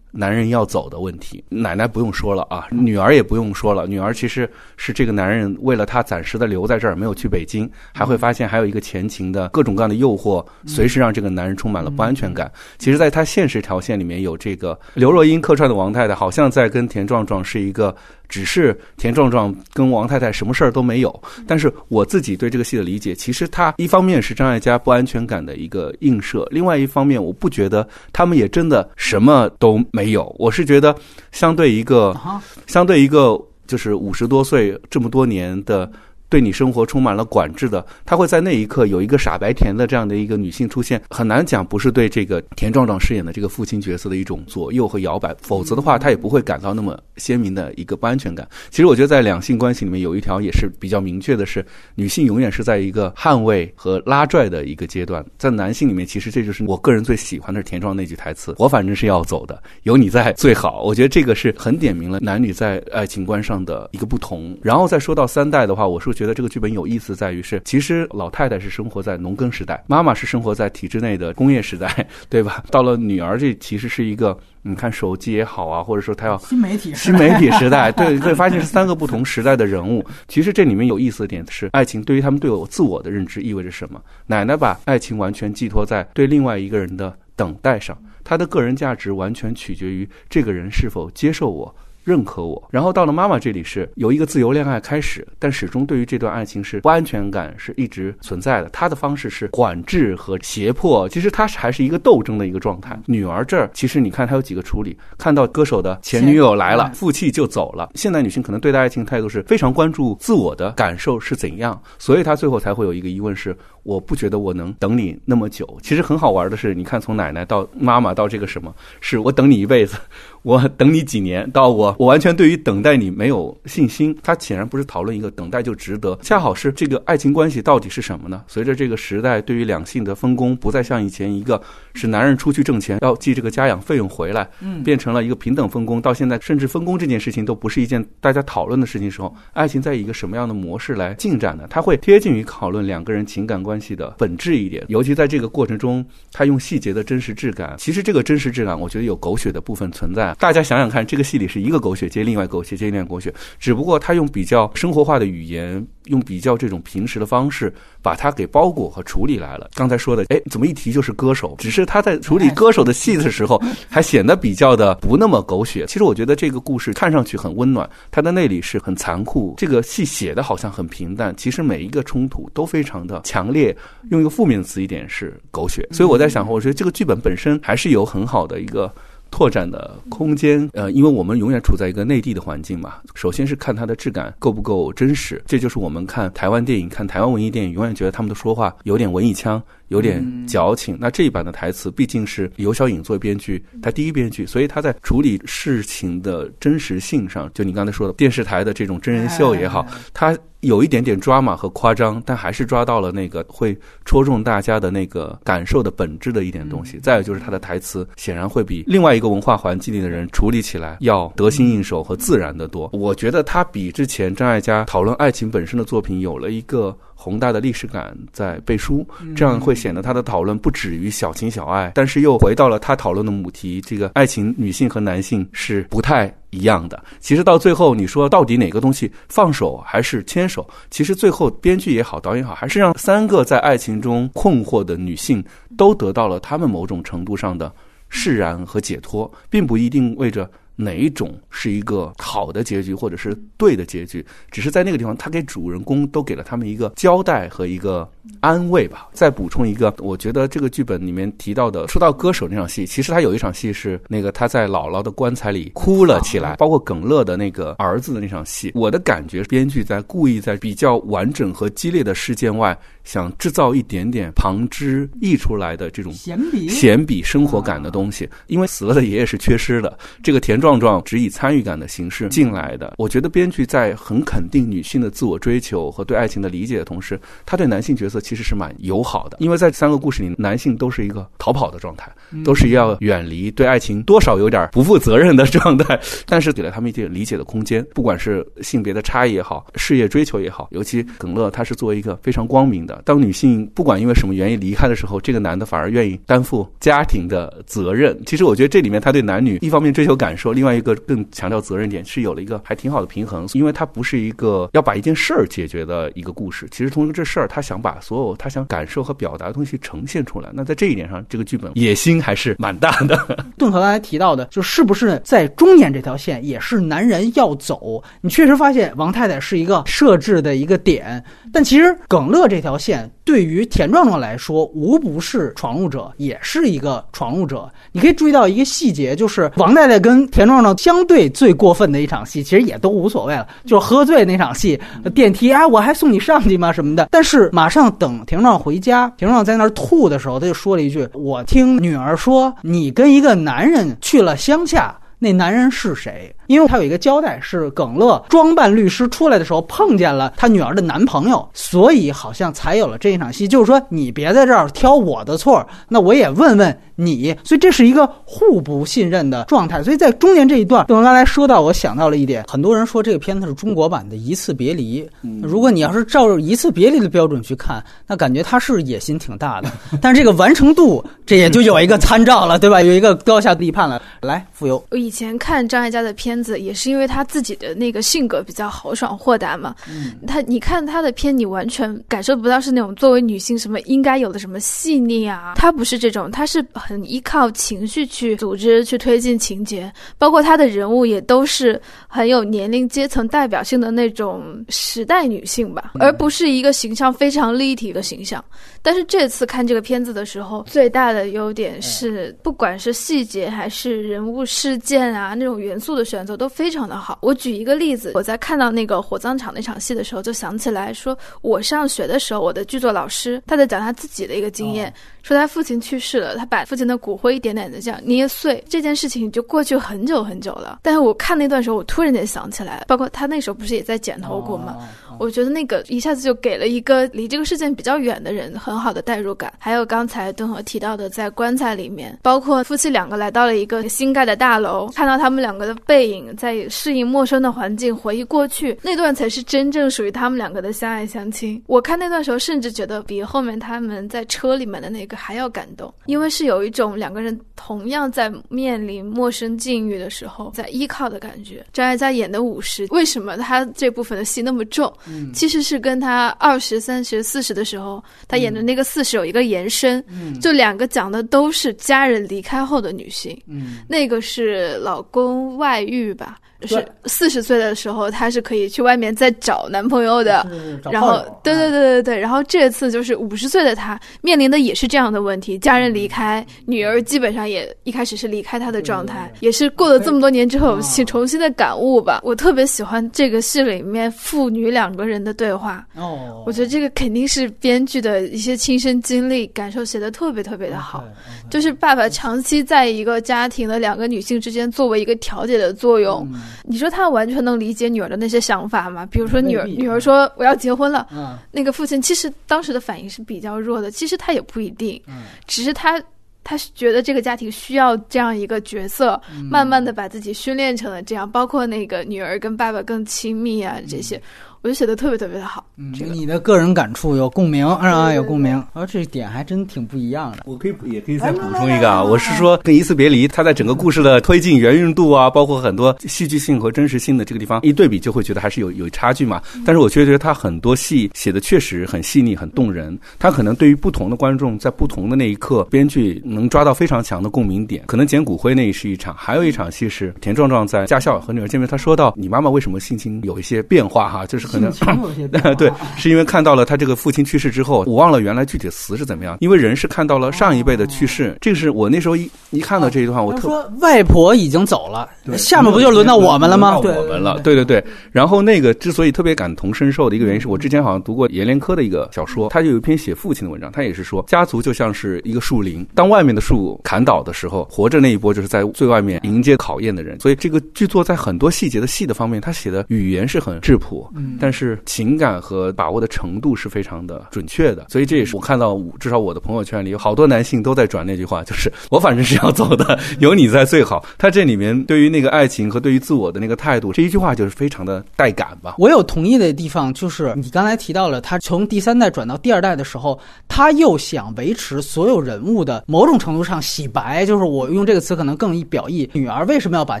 S2: 男人要走的问题，奶奶不用说了啊，女儿也不用说了。女儿其实是这个男人为了她暂时的留在这儿，没有去北京，还会发现还有一个前情的各种各样的诱惑，随时让这个男人充满了不安全感。其实，在他现实条线里面有这个刘若英客串的王太太，好像在跟田壮壮是一个。只是田壮壮跟王太太什么事儿都没有，但是我自己对这个戏的理解，其实他一方面是张艾嘉不安全感的一个映射，另外一方面我不觉得他们也真的什么都没有。我是觉得相对一个，相对一个就是五十多岁这么多年的对你生活充满了管制的，他会在那一刻有一个傻白甜的这样的一个女性出现，很难讲不是对这个田壮壮饰演的这个父亲角色的一种左右和摇摆，否则的话他也不会感到那么鲜明的一个不安全感。其实我觉得在两性关系里面有一条也是比较明确的，是女性永远是在一个捍卫和拉拽的一个阶段，在男性里面，其实这就是我个人最喜欢的是田壮那句台词：“我反正是要走的，有你在最好。”我觉得这个是很点明了男女在爱情观上的一个不同。然后再说到三代的话，我是得这个剧本有意思在于是，其实老太太是生活在农耕时代，妈妈是生活在体制内的工业时代，对吧？到了女儿这其实是一个。你看手机也好啊，或者说他要
S3: 新媒体
S2: 新媒体时代，对，会发现是三个不同时代的人物。其实这里面有意思的点是，爱情对于他们对我自我的认知意味着什么？奶奶把爱情完全寄托在对另外一个人的等待上，她的个人价值完全取决于这个人是否接受我。认可我，然后到了妈妈这里是由一个自由恋爱开始，但始终对于这段爱情是不安全感是一直存在的。她的方式是管制和胁迫，其实她是还是一个斗争的一个状态。女儿这儿其实你看她有几个处理，看到歌手的前女友来了，负气就走了。现代女性可能对待爱情态度是非常关注自我的感受是怎样，所以她最后才会有一个疑问是：我不觉得我能等你那么久。其实很好玩的是，你看从奶奶到妈妈到这个什么，是我等你一辈子。我等你几年，到我我完全对于等待你没有信心。他显然不是讨论一个等待就值得，恰好是这个爱情关系到底是什么呢？随着这个时代对于两性的分工不再像以前一个是男人出去挣钱要寄这个家养费用回来，嗯，变成了一个平等分工。到现在甚至分工这件事情都不是一件大家讨论的事情时候，爱情在一个什么样的模式来进展呢？它会贴近于讨论两个人情感关关系的本质一点，尤其在这个过程中，他用细节的真实质感。其实这个真实质感，我觉得有狗血的部分存在。大家想想看，这个戏里是一个狗血接另外狗血接另外狗血，只不过他用比较生活化的语言，用比较这种平时的方式，把它给包裹和处理来了。刚才说的，哎，怎么一提就是歌手？只是他在处理歌手的戏的时候，还显得比较的不那么狗血。其实我觉得这个故事看上去很温暖，它的内里是很残酷。这个戏写的好像很平淡，其实每一个冲突都非常的强烈。用一个负面的词一点是狗血。所以我在想，我觉得这个剧本本身还是有很好的一个。拓展的空间，呃，因为我们永远处在一个内地的环境嘛。首先是看它的质感够不够真实，这就是我们看台湾电影、看台湾文艺电影，永远觉得他们的说话有点文艺腔，有点矫情。那这一版的台词毕竟是尤小颖作为编剧，她第一编剧，所以她在处理事情的真实性上，就你刚才说的电视台的这种真人秀也好，她。有一点点抓马和夸张，但还是抓到了那个会戳中大家的那个感受的本质的一点东西。再有就是她的台词，显然会比另外一个文化环境里的人处理起来要得心应手和自然的多。我觉得她比之前张艾嘉讨论爱情本身的作品有了一个。宏大的历史感在背书，这样会显得他的讨论不止于小情小爱，但是又回到了他讨论的母题：这个爱情，女性和男性是不太一样的。其实到最后，你说到底哪个东西放手还是牵手？其实最后编剧也好，导演也好，还是让三个在爱情中困惑的女性都得到了她们某种程度上的释然和解脱，并不一定为着。哪一种是一个好的结局，或者是对的结局？只是在那个地方，他给主人公都给了他们一个交代和一个安慰吧。再补充一个，我觉得这个剧本里面提到的，说到歌手那场戏，其实他有一场戏是那个他在姥姥的棺材里哭了起来，包括耿乐的那个儿子的那场戏。我的感觉，编剧在故意在比较完整和激烈的事件外。想制造一点点旁枝溢出来的这种
S3: 闲笔、
S2: 闲笔生活感的东西，因为死了的爷爷是缺失的。这个田壮壮只以参与感的形式进来的。我觉得编剧在很肯定女性的自我追求和对爱情的理解的同时，他对男性角色其实是蛮友好的。因为在三个故事里，男性都是一个逃跑的状态，都是要远离对爱情多少有点不负责任的状态，但是给了他们一点理解的空间。不管是性别的差异也好，事业追求也好，尤其耿乐，他是作为一个非常光明的。当女性不管因为什么原因离开的时候，这个男的反而愿意担负家庭的责任。其实我觉得这里面他对男女一方面追求感受，另外一个更强调责任点，是有了一个还挺好的平衡。因为他不是一个要把一件事儿解决的一个故事，其实通过这事儿，他想把所有他想感受和表达的东西呈现出来。那在这一点上，这个剧本野心还是蛮大的。
S3: 顿河刚才提到的，就是不是在中年这条线也是男人要走？你确实发现王太太是一个设置的一个点，但其实耿乐这条线对于田壮壮来说，无不是闯入者，也是一个闯入者。你可以注意到一个细节，就是王太太跟田壮壮相对最过分的一场戏，其实也都无所谓了，就是喝醉那场戏，电梯啊，我还送你上去吗？什么的。但是马上等田壮回家，田壮在那儿吐的时候，他就说了一句：“我听女儿说，你跟一个男人去了乡下，那男人是谁？”因为他有一个交代，是耿乐装扮律师出来的时候碰见了他女儿的男朋友，所以好像才有了这一场戏。就是说，你别在这儿挑我的错，那我也问问你。所以这是一个互不信任的状态。所以在中间这一段，邓文刚才说到，我想到了一点，很多人说这个片子是中国版的《一次别离》。如果你要是照着《一次别离》的标准去看，那感觉他是野心挺大的，但是这个完成度，这也就有一个参照了，对吧？有一个高下立判了。来，浮游，
S1: 我以前看张艾嘉的片子。也是因为他自己的那个性格比较豪爽豁达嘛，嗯，他你看他的片，你完全感受不到是那种作为女性什么应该有的什么细腻啊，他不是这种，他是很依靠情绪去组织去推进情节，包括他的人物也都是很有年龄阶层代表性的那种时代女性吧，而不是一个形象非常立体的形象。但是这次看这个片子的时候，最大的优点是，不管是细节还是人物事件啊那种元素的选择。都非常的好。我举一个例子，我在看到那个火葬场那场戏的时候，就想起来说，我上学的时候，我的剧作老师他在讲他自己的一个经验，说他父亲去世了，他把父亲的骨灰一点点的这样捏碎，这件事情就过去很久很久了。但是我看那段时候，我突然间想起来，包括他那时候不是也在剪头骨吗？我觉得那个一下子就给了一个离这个事件比较远的人很好的代入感。还有刚才敦和提到的，在棺材里面，包括夫妻两个来到了一个新盖的大楼，看到他们两个的背影，在适应陌生的环境，回忆过去那段才是真正属于他们两个的相爱相亲。我看那段时候，甚至觉得比后面他们在车里面的那个还要感动，因为是有一种两个人同样在面临陌生境遇的时候在依靠的感觉。张艾嘉演的五十，为什么他这部分的戏那么重？其实是跟他二十三十四十的时候，他演的那个四十有一个延伸，就两个讲的都是家人离开后的女性，那个是老公外遇吧。是四十岁的时候，她是可以去外面再找男朋友的。然后，对对对对对。然后这次就是五十岁的她面临的也是这样的问题：家人离开，女儿基本上也一开始是离开她的状态，也是过了这么多年之后，去重新的感悟吧。我特别喜欢这个戏里面父女两个人的对话。哦，我觉得这个肯定是编剧的一些亲身经历感受写的特别特别的好。就是爸爸长期在一个家庭的两个女性之间作为一个调解的作用。你说他完全能理解女儿的那些想法吗？比如说女儿，女儿说我要结婚了，那个父亲其实当时的反应是比较弱的。其实他也不一定，只是他他觉得这个家庭需要这样一个角色，慢慢的把自己训练成了这样。包括那个女儿跟爸爸更亲密啊这些。我就写的特别特别的好，
S3: 嗯，你的个人感触有共鸣啊，有共鸣，啊，这点还真挺不一样的。
S2: 我可以也可以再补充一个啊，我是说跟一次别离，它在整个故事的推进圆润度啊，包括很多戏剧性和真实性的这个地方一对比，就会觉得还是有有差距嘛。但是我却觉得他很多戏写的确实很细腻、很动人。他可能对于不同的观众，在不同的那一刻，编剧能抓到非常强的共鸣点。可能捡骨灰那是一场，还有一场戏是田壮壮在驾校和女儿见面，他说到你妈妈为什么性情有一些变化哈，就是。可能 对，是因为看到了他这个父亲去世之后，我忘了原来具体的词是怎么样。因为人是看到了上一辈的去世，这个是我那时候一一看到这一段，我特
S3: 说外婆已经走了，下面不就轮到我们了吗？
S2: 我们了，对对对。然后那个之所以特别感同身受的一个原因，是我之前好像读过阎连科的一个小说，他就有一篇写父亲的文章，他也是说家族就像是一个树林，当外面的树砍倒的时候，活着那一波就是在最外面迎接考验的人。所以这个剧作在很多细节的细的方面，他写的语言是很质朴，嗯。但是情感和把握的程度是非常的准确的，所以这也是我看到，至少我的朋友圈里有好多男性都在转那句话，就是我反正是要走的，有你在最好。他这里面对于那个爱情和对于自我的那个态度，这一句话就是非常的带感吧。
S3: 我有同意的地方，就是你刚才提到了他从第三代转到第二代的时候，他又想维持所有人物的某种程度上洗白，就是我用这个词可能更易表意，女儿为什么要把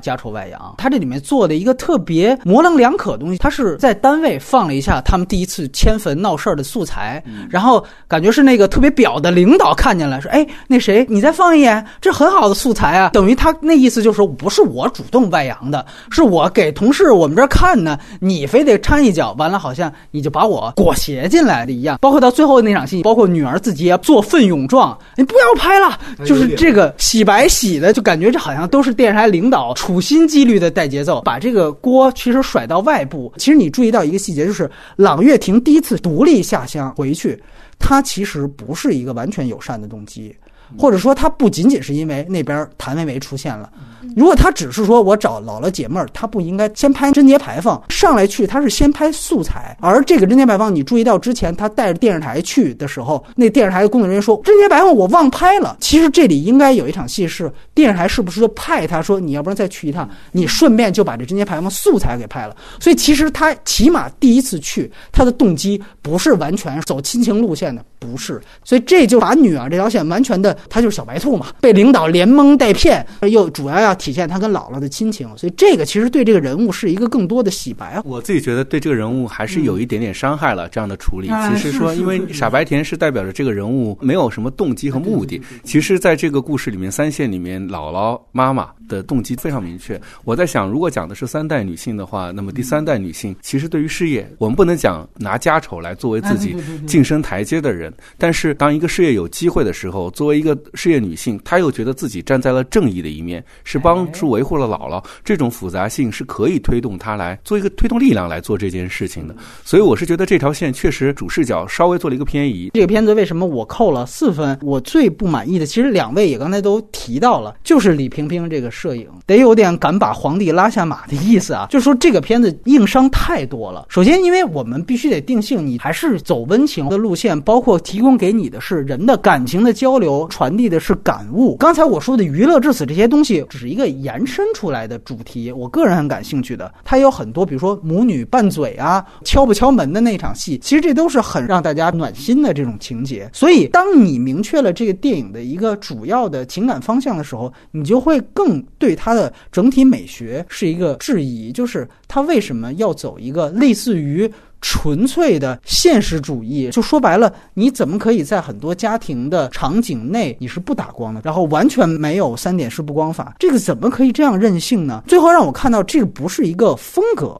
S3: 家丑外扬？他这里面做的一个特别模棱两可的东西，他是在单位。内放了一下他们第一次迁坟闹事儿的素材，然后感觉是那个特别表的领导看见了，说：“哎，那谁，你再放一眼，这很好的素材啊。”等于他那意思就是说，不是我主动外扬的，是我给同事我们这儿看呢，你非得掺一脚，完了好像你就把我裹挟进来的一样。包括到最后那场戏，包括女儿自己也做奋勇状，你不要拍了，就是这个洗白洗的，就感觉这好像都是电视台领导处心积虑的带节奏，把这个锅其实甩到外部。其实你注意到一个细节，就是朗月亭第一次独立下乡回去，他其实不是一个完全友善的动机。或者说，他不仅仅是因为那边谭维维出现了。如果他只是说我找姥姥解闷儿，他不应该先拍贞节牌坊上来去，他是先拍素材。而这个贞节牌坊，你注意到之前他带着电视台去的时候，那电视台的工作人员说贞节牌坊我忘拍了。其实这里应该有一场戏是电视台是不是就派他说你要不然再去一趟，你顺便就把这贞节牌坊素材给拍了。所以其实他起码第一次去，他的动机不是完全走亲情路线的，不是。所以这就把女儿这条线完全的。她就是小白兔嘛，被领导连蒙带骗，又主要要体现她跟姥姥的亲情，所以这个其实对这个人物是一个更多的洗白。
S2: 我自己觉得对这个人物还是有一点点伤害了这样的处理。其实说，因为傻白甜是代表着这个人物没有什么动机和目的。其实，在这个故事里面，三线里面姥姥妈妈的动机非常明确。我在想，如果讲的是三代女性的话，那么第三代女性其实对于事业，我们不能讲拿家丑来作为自己晋升台阶的人。但是，当一个事业有机会的时候，作为一个事业女性，她又觉得自己站在了正义的一面，是帮助维护了姥姥。这种复杂性是可以推动她来做一个推动力量来做这件事情的。所以我是觉得这条线确实主视角稍微做了一个偏移。
S3: 这个片子为什么我扣了四分？我最不满意的，其实两位也刚才都提到了，就是李萍萍这个摄影得有点敢把皇帝拉下马的意思啊。就是说这个片子硬伤太多了。首先，因为我们必须得定性，你还是走温情的路线，包括提供给你的是人的感情的交流，传递的是。感悟，刚才我说的娱乐至死这些东西，只是一个延伸出来的主题。我个人很感兴趣的，它有很多，比如说母女拌嘴啊，敲不敲门的那场戏，其实这都是很让大家暖心的这种情节。所以，当你明确了这个电影的一个主要的情感方向的时候，你就会更对它的整体美学是一个质疑，就是它为什么要走一个类似于。纯粹的现实主义，就说白了，你怎么可以在很多家庭的场景内你是不打光的，然后完全没有三点式布光法，这个怎么可以这样任性呢？最后让我看到这个不是一个风格，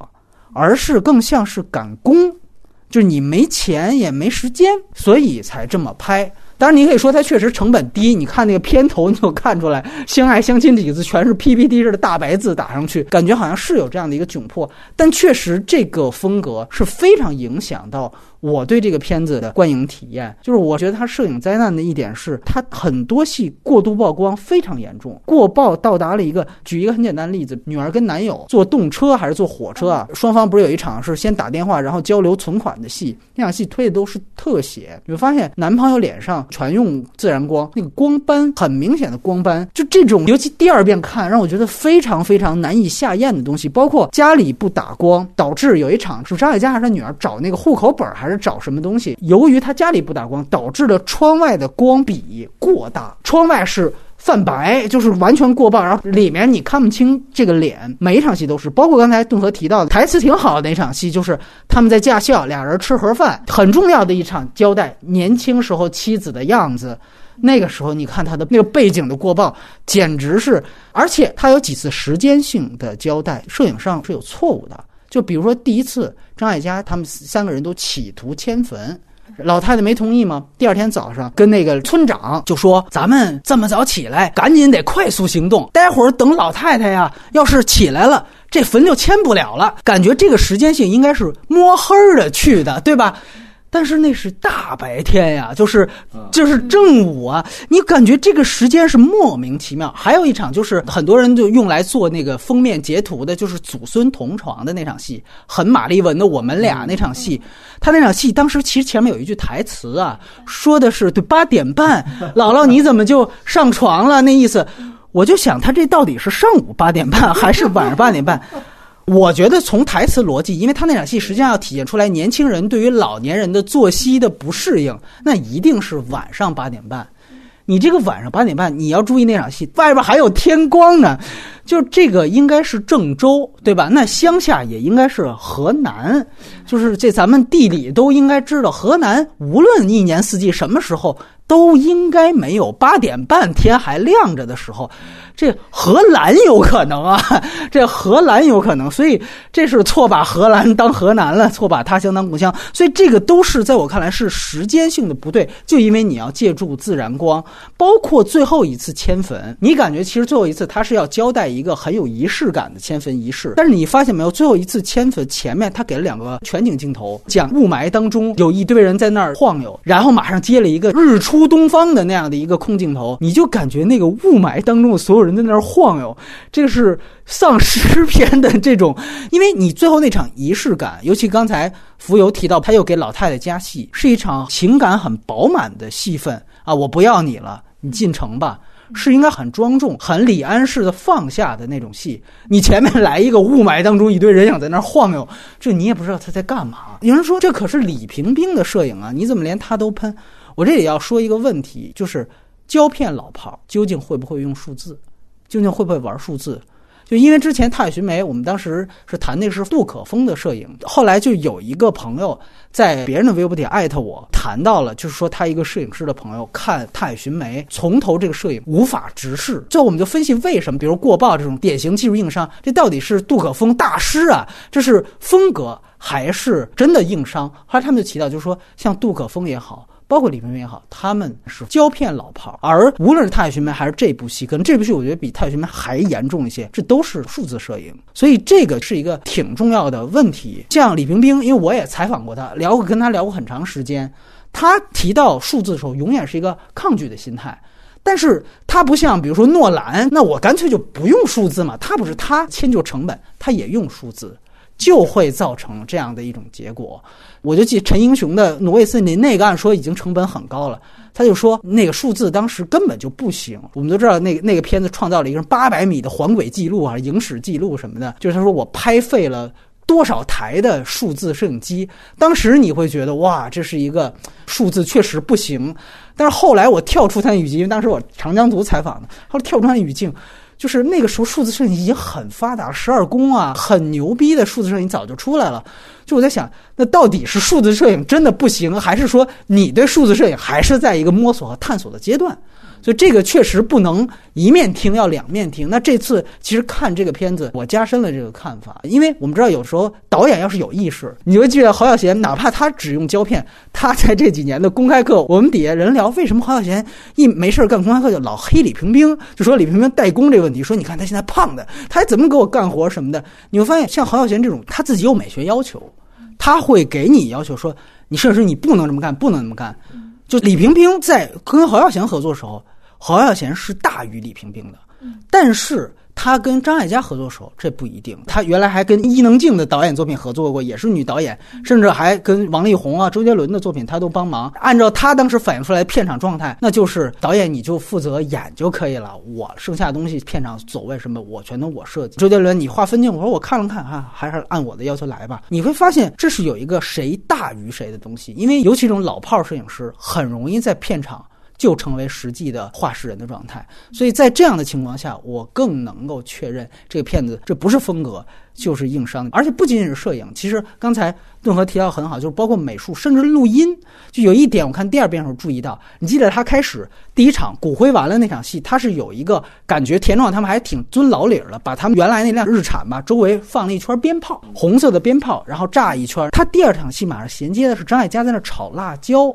S3: 而是更像是赶工，就是你没钱也没时间，所以才这么拍。当然，你可以说它确实成本低。你看那个片头，你就看出来“ 相爱相亲”几个字全是 PPT 式的大白字打上去，感觉好像是有这样的一个窘迫。但确实，这个风格是非常影响到。我对这个片子的观影体验，就是我觉得它摄影灾难的一点是，它很多戏过度曝光非常严重，过曝到达了一个。举一个很简单的例子，女儿跟男友坐动车还是坐火车啊？双方不是有一场是先打电话然后交流存款的戏？那场戏推的都是特写，你会发现男朋友脸上全用自然光，那个光斑很明显的光斑，就这种，尤其第二遍看让我觉得非常非常难以下咽的东西，包括家里不打光，导致有一场是张艾嘉还是他女儿找那个户口本还是。找什么东西？由于他家里不打光，导致了窗外的光比过大，窗外是泛白，就是完全过曝，然后里面你看不清这个脸。每一场戏都是，包括刚才顿河提到的台词挺好的那场戏，就是他们在驾校，俩人吃盒饭，很重要的一场交代年轻时候妻子的样子。那个时候你看他的那个背景的过曝，简直是，而且他有几次时间性的交代，摄影上是有错误的。就比如说第一次，张爱嘉他们三个人都企图迁坟，老太太没同意吗？第二天早上跟那个村长就说：“咱们这么早起来，赶紧得快速行动，待会儿等老太太呀，要是起来了，这坟就迁不了了。”感觉这个时间性应该是摸黑儿的去的，对吧？但是那是大白天呀，就是就是正午啊，你感觉这个时间是莫名其妙。还有一场就是很多人就用来做那个封面截图的，就是祖孙同床的那场戏，很玛丽文的我们俩那场戏。他那场戏当时其实前面有一句台词啊，说的是对八点半，姥姥你怎么就上床了？那意思，我就想他这到底是上午八点半还是晚上八点半？我觉得从台词逻辑，因为他那场戏实际上要体现出来年轻人对于老年人的作息的不适应，那一定是晚上八点半。你这个晚上八点半，你要注意那场戏，外边还有天光呢。就这个应该是郑州，对吧？那乡下也应该是河南，就是这咱们地理都应该知道，河南无论一年四季什么时候。都应该没有八点半天还亮着的时候，这荷兰有可能啊，这荷兰有可能，所以这是错把荷兰当河南了，错把他乡当故乡，所以这个都是在我看来是时间性的不对，就因为你要借助自然光，包括最后一次迁坟，你感觉其实最后一次他是要交代一个很有仪式感的迁坟仪式，但是你发现没有，最后一次迁坟前面他给了两个全景镜头，讲雾霾当中有一堆人在那儿晃悠，然后马上接了一个日出。东方的那样的一个空镜头，你就感觉那个雾霾当中的所有人在那儿晃悠，这是丧尸片的这种，因为你最后那场仪式感，尤其刚才浮游提到他又给老太太加戏，是一场情感很饱满的戏份啊！我不要你了，你进城吧，是应该很庄重、很李安式的放下的那种戏。你前面来一个雾霾当中一堆人影在那儿晃悠，这你也不知道他在干嘛。有人说这可是李平冰的摄影啊，你怎么连他都喷？我这里要说一个问题，就是胶片老炮究竟会不会用数字，究竟会不会玩数字？就因为之前《踏雪寻梅》，我们当时是谈那是杜可风的摄影，后来就有一个朋友在别人的微博底下艾特我，谈到了，就是说他一个摄影师的朋友看《踏雪寻梅》，从头这个摄影无法直视。最后我们就分析为什么，比如过曝这种典型技术硬伤，这到底是杜可风大师啊，这是风格还是真的硬伤？后来他们就提到，就是说像杜可风也好。包括李冰冰也好，他们是胶片老炮儿，而无论是《太雪寻梅》还是这部戏，可能这部戏我觉得比《太雪寻梅》还严重一些，这都是数字摄影，所以这个是一个挺重要的问题。像李冰冰，因为我也采访过他，聊过跟他聊过很长时间，他提到数字的时候，永远是一个抗拒的心态。但是他不像比如说诺兰，那我干脆就不用数字嘛，他不是他迁就成本，他也用数字。就会造成这样的一种结果。我就记陈英雄的《挪威森林》那个，按说已经成本很高了，他就说那个数字当时根本就不行。我们都知道，那个那个片子创造了一个八百米的环轨记录啊，影史记录什么的。就是他说我拍废了多少台的数字摄影机。当时你会觉得哇，这是一个数字确实不行。但是后来我跳出他的语境，因为当时我长江图采访的，后来跳出他的语境。就是那个时候，数字摄影已经很发达，十二宫啊，很牛逼的数字摄影早就出来了。就我在想，那到底是数字摄影真的不行，还是说你对数字摄影还是在一个摸索和探索的阶段？所以这个确实不能一面听，要两面听。那这次其实看这个片子，我加深了这个看法，因为我们知道有时候导演要是有意识，你会记得侯孝贤，哪怕他只用胶片，他在这几年的公开课，我们底下人聊为什么侯孝贤一没事干公开课就老黑李平冰，就说李平冰代工这个问题，说你看他现在胖的，他还怎么给我干活什么的？你会发现像侯孝贤这种，他自己有美学要求，他会给你要求说，你摄影师你不能这么干，不能这么干。就李平冰在跟侯孝贤合作时候。侯耀贤是大于李平冰的，但是他跟张艾嘉合作的时候，这不一定。他原来还跟伊能静的导演作品合作过，也是女导演，甚至还跟王力宏啊、周杰伦的作品他都帮忙。按照他当时反映出来片场状态，那就是导演你就负责演就可以了，我剩下的东西片场走位什么我全都我设计。周杰伦你画分镜，我说我看了看啊，还是按我的要求来吧。你会发现这是有一个谁大于谁的东西，因为尤其这种老炮摄影师很容易在片场。就成为实际的画室人的状态，所以在这样的情况下，我更能够确认这个片子这不是风格，就是硬伤。而且不仅仅是摄影，其实刚才顿河提到很好，就是包括美术，甚至录音。就有一点，我看第二遍的时候注意到，你记得他开始第一场骨灰完了那场戏，他是有一个感觉，田壮他们还挺遵老理儿的，把他们原来那辆日产吧，周围放了一圈鞭炮，红色的鞭炮，然后炸一圈。他第二场戏马上衔接的是张艾嘉在那炒辣椒。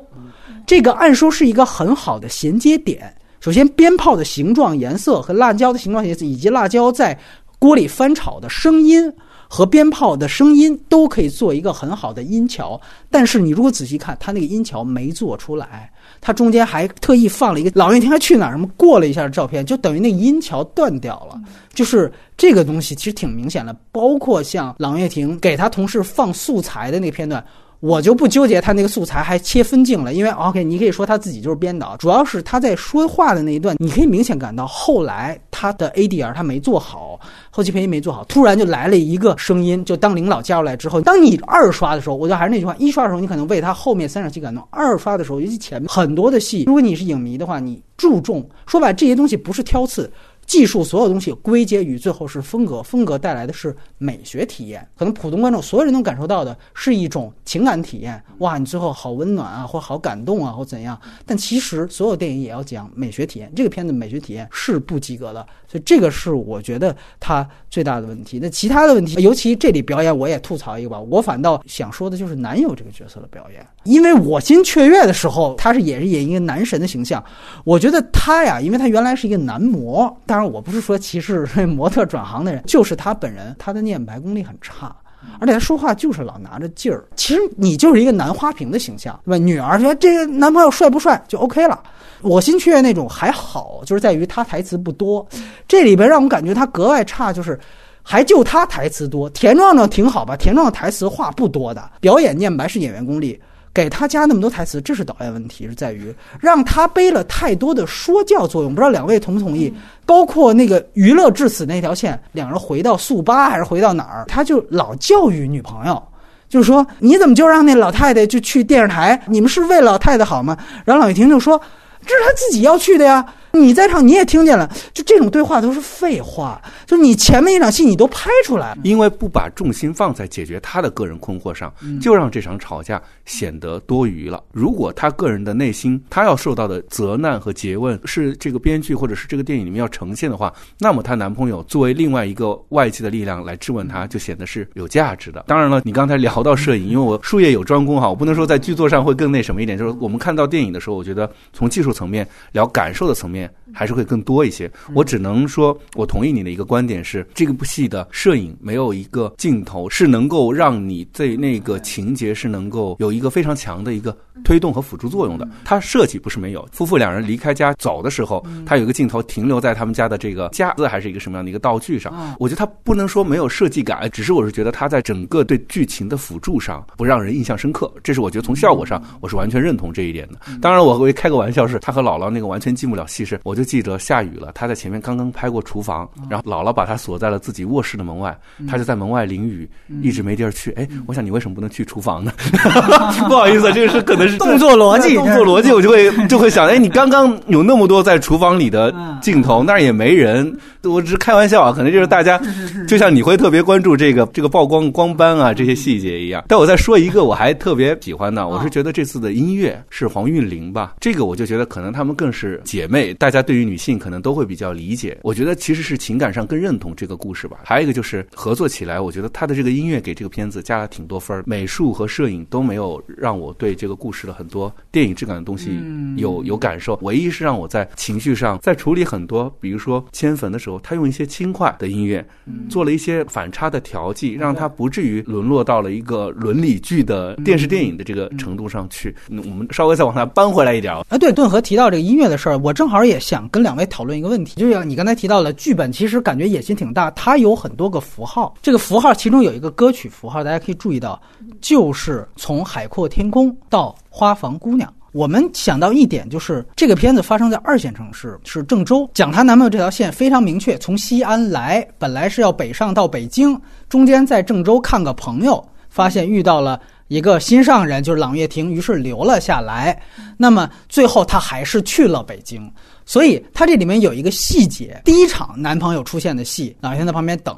S3: 这个按说是一个很好的衔接点。首先，鞭炮的形状、颜色和辣椒的形状、颜色，以及辣椒在锅里翻炒的声音和鞭炮的声音，都可以做一个很好的音桥。但是，你如果仔细看，它那个音桥没做出来，它中间还特意放了一个老岳亭还去哪儿什么过了一下照片，就等于那音桥断掉了。就是这个东西其实挺明显的。包括像郎月婷给他同事放素材的那个片段。我就不纠结他那个素材还切分镜了，因为 OK，你可以说他自己就是编导，主要是他在说话的那一段，你可以明显感到后来他的 ADR 他没做好，后期配音没做好，突然就来了一个声音，就当领导加入来之后，当你二刷的时候，我觉得还是那句话，一刷的时候你可能为他后面三场戏感动，二刷的时候，尤其前面很多的戏，如果你是影迷的话，你注重说白这些东西不是挑刺。技术所有东西归结于最后是风格，风格带来的是美学体验。可能普通观众所有人都感受到的是一种情感体验。哇，你最后好温暖啊，或好感动啊，或怎样？但其实所有电影也要讲美学体验。这个片子美学体验是不及格的，所以这个是我觉得它最大的问题。那其他的问题，尤其这里表演，我也吐槽一个吧。我反倒想说的就是男友这个角色的表演，因为我心雀跃的时候，他是也是演一个男神的形象。我觉得他呀，因为他原来是一个男模，但当然，我不是说歧视模特转行的人，就是他本人，他的念白功力很差，而且他说话就是老拿着劲儿。其实你就是一个男花瓶的形象，对吧？女儿说这个男朋友帅不帅就 OK 了。我心缺那种还好，就是在于他台词不多。这里边让我感觉他格外差，就是还就他台词多。田壮壮挺好吧？田壮壮台词话不多的，表演念白是演员功力。给他加那么多台词，这是导演问题，是在于 让他背了太多的说教作用。不知道两位同不同意？包括那个娱乐至死那条线，两人回到速八还是回到哪儿，他就老教育女朋友，就是说你怎么就让那老太太就去电视台？你们是为老太太好吗？然后老玉婷就说这是他自己要去的呀。你在场你也听见了，就这种对话都是废话。就是你前面一场戏你都拍出来，
S2: 因为不把重心放在解决他的个人困惑上，就让这场吵架显得多余了。如果他个人的内心他要受到的责难和诘问是这个编剧或者是这个电影里面要呈现的话，那么她男朋友作为另外一个外界的力量来质问她，就显得是有价值的。当然了，你刚才聊到摄影，因为我术业有专攻哈，我不能说在剧作上会更那什么一点。就是我们看到电影的时候，我觉得从技术层面聊感受的层面。还是会更多一些。我只能说，我同意你的一个观点是，这个部戏的摄影没有一个镜头是能够让你对那个情节是能够有一个非常强的一个推动和辅助作用的。它设计不是没有，夫妇两人离开家走的时候，它有一个镜头停留在他们家的这个架子还是一个什么样的一个道具上。我觉得它不能说没有设计感，只是我是觉得它在整个对剧情的辅助上不让人印象深刻。这是我觉得从效果上我是完全认同这一点的。当然，我会开个玩笑，是他和姥姥那个完全进不了戏是我。就记得下雨了，他在前面刚刚拍过厨房，然后姥姥把他锁在了自己卧室的门外，他就在门外淋雨，一直没地儿去。哎，我想你为什么不能去厨房呢？不好意思，这个是可能是
S3: 动作逻辑，
S2: 动作逻辑，我就会就会想，哎，你刚刚有那么多在厨房里的镜头，那儿也没人，我只是开玩笑啊，可能就是大家，就像你会特别关注这个这个曝光光斑啊这些细节一样。但我再说一个，我还特别喜欢的，我是觉得这次的音乐是黄韵玲吧，这个我就觉得可能她们更是姐妹，大家。对于女性可能都会比较理解，我觉得其实是情感上更认同这个故事吧。还有一个就是合作起来，我觉得她的这个音乐给这个片子加了挺多分儿美术和摄影都没有让我对这个故事的很多电影质感的东西有有感受。唯一是让我在情绪上在处理很多，比如说迁坟的时候，他用一些轻快的音乐做了一些反差的调剂，让他不至于沦落到了一个伦理剧的电视电影的这个程度上去。我们稍微再往下搬回来一点
S3: 啊。对，顿河提到这个音乐的事儿，我正好也想。想跟两位讨论一个问题，就是你刚才提到了剧本，其实感觉野心挺大，它有很多个符号。这个符号其中有一个歌曲符号，大家可以注意到，就是从海阔天空到花房姑娘。我们想到一点，就是这个片子发生在二线城市，是郑州。讲她男朋友这条线非常明确，从西安来，本来是要北上到北京，中间在郑州看个朋友，发现遇到了。一个心上人就是朗月亭，于是留了下来。那么最后她还是去了北京。所以她这里面有一个细节：第一场男朋友出现的戏，朗月亭在旁边等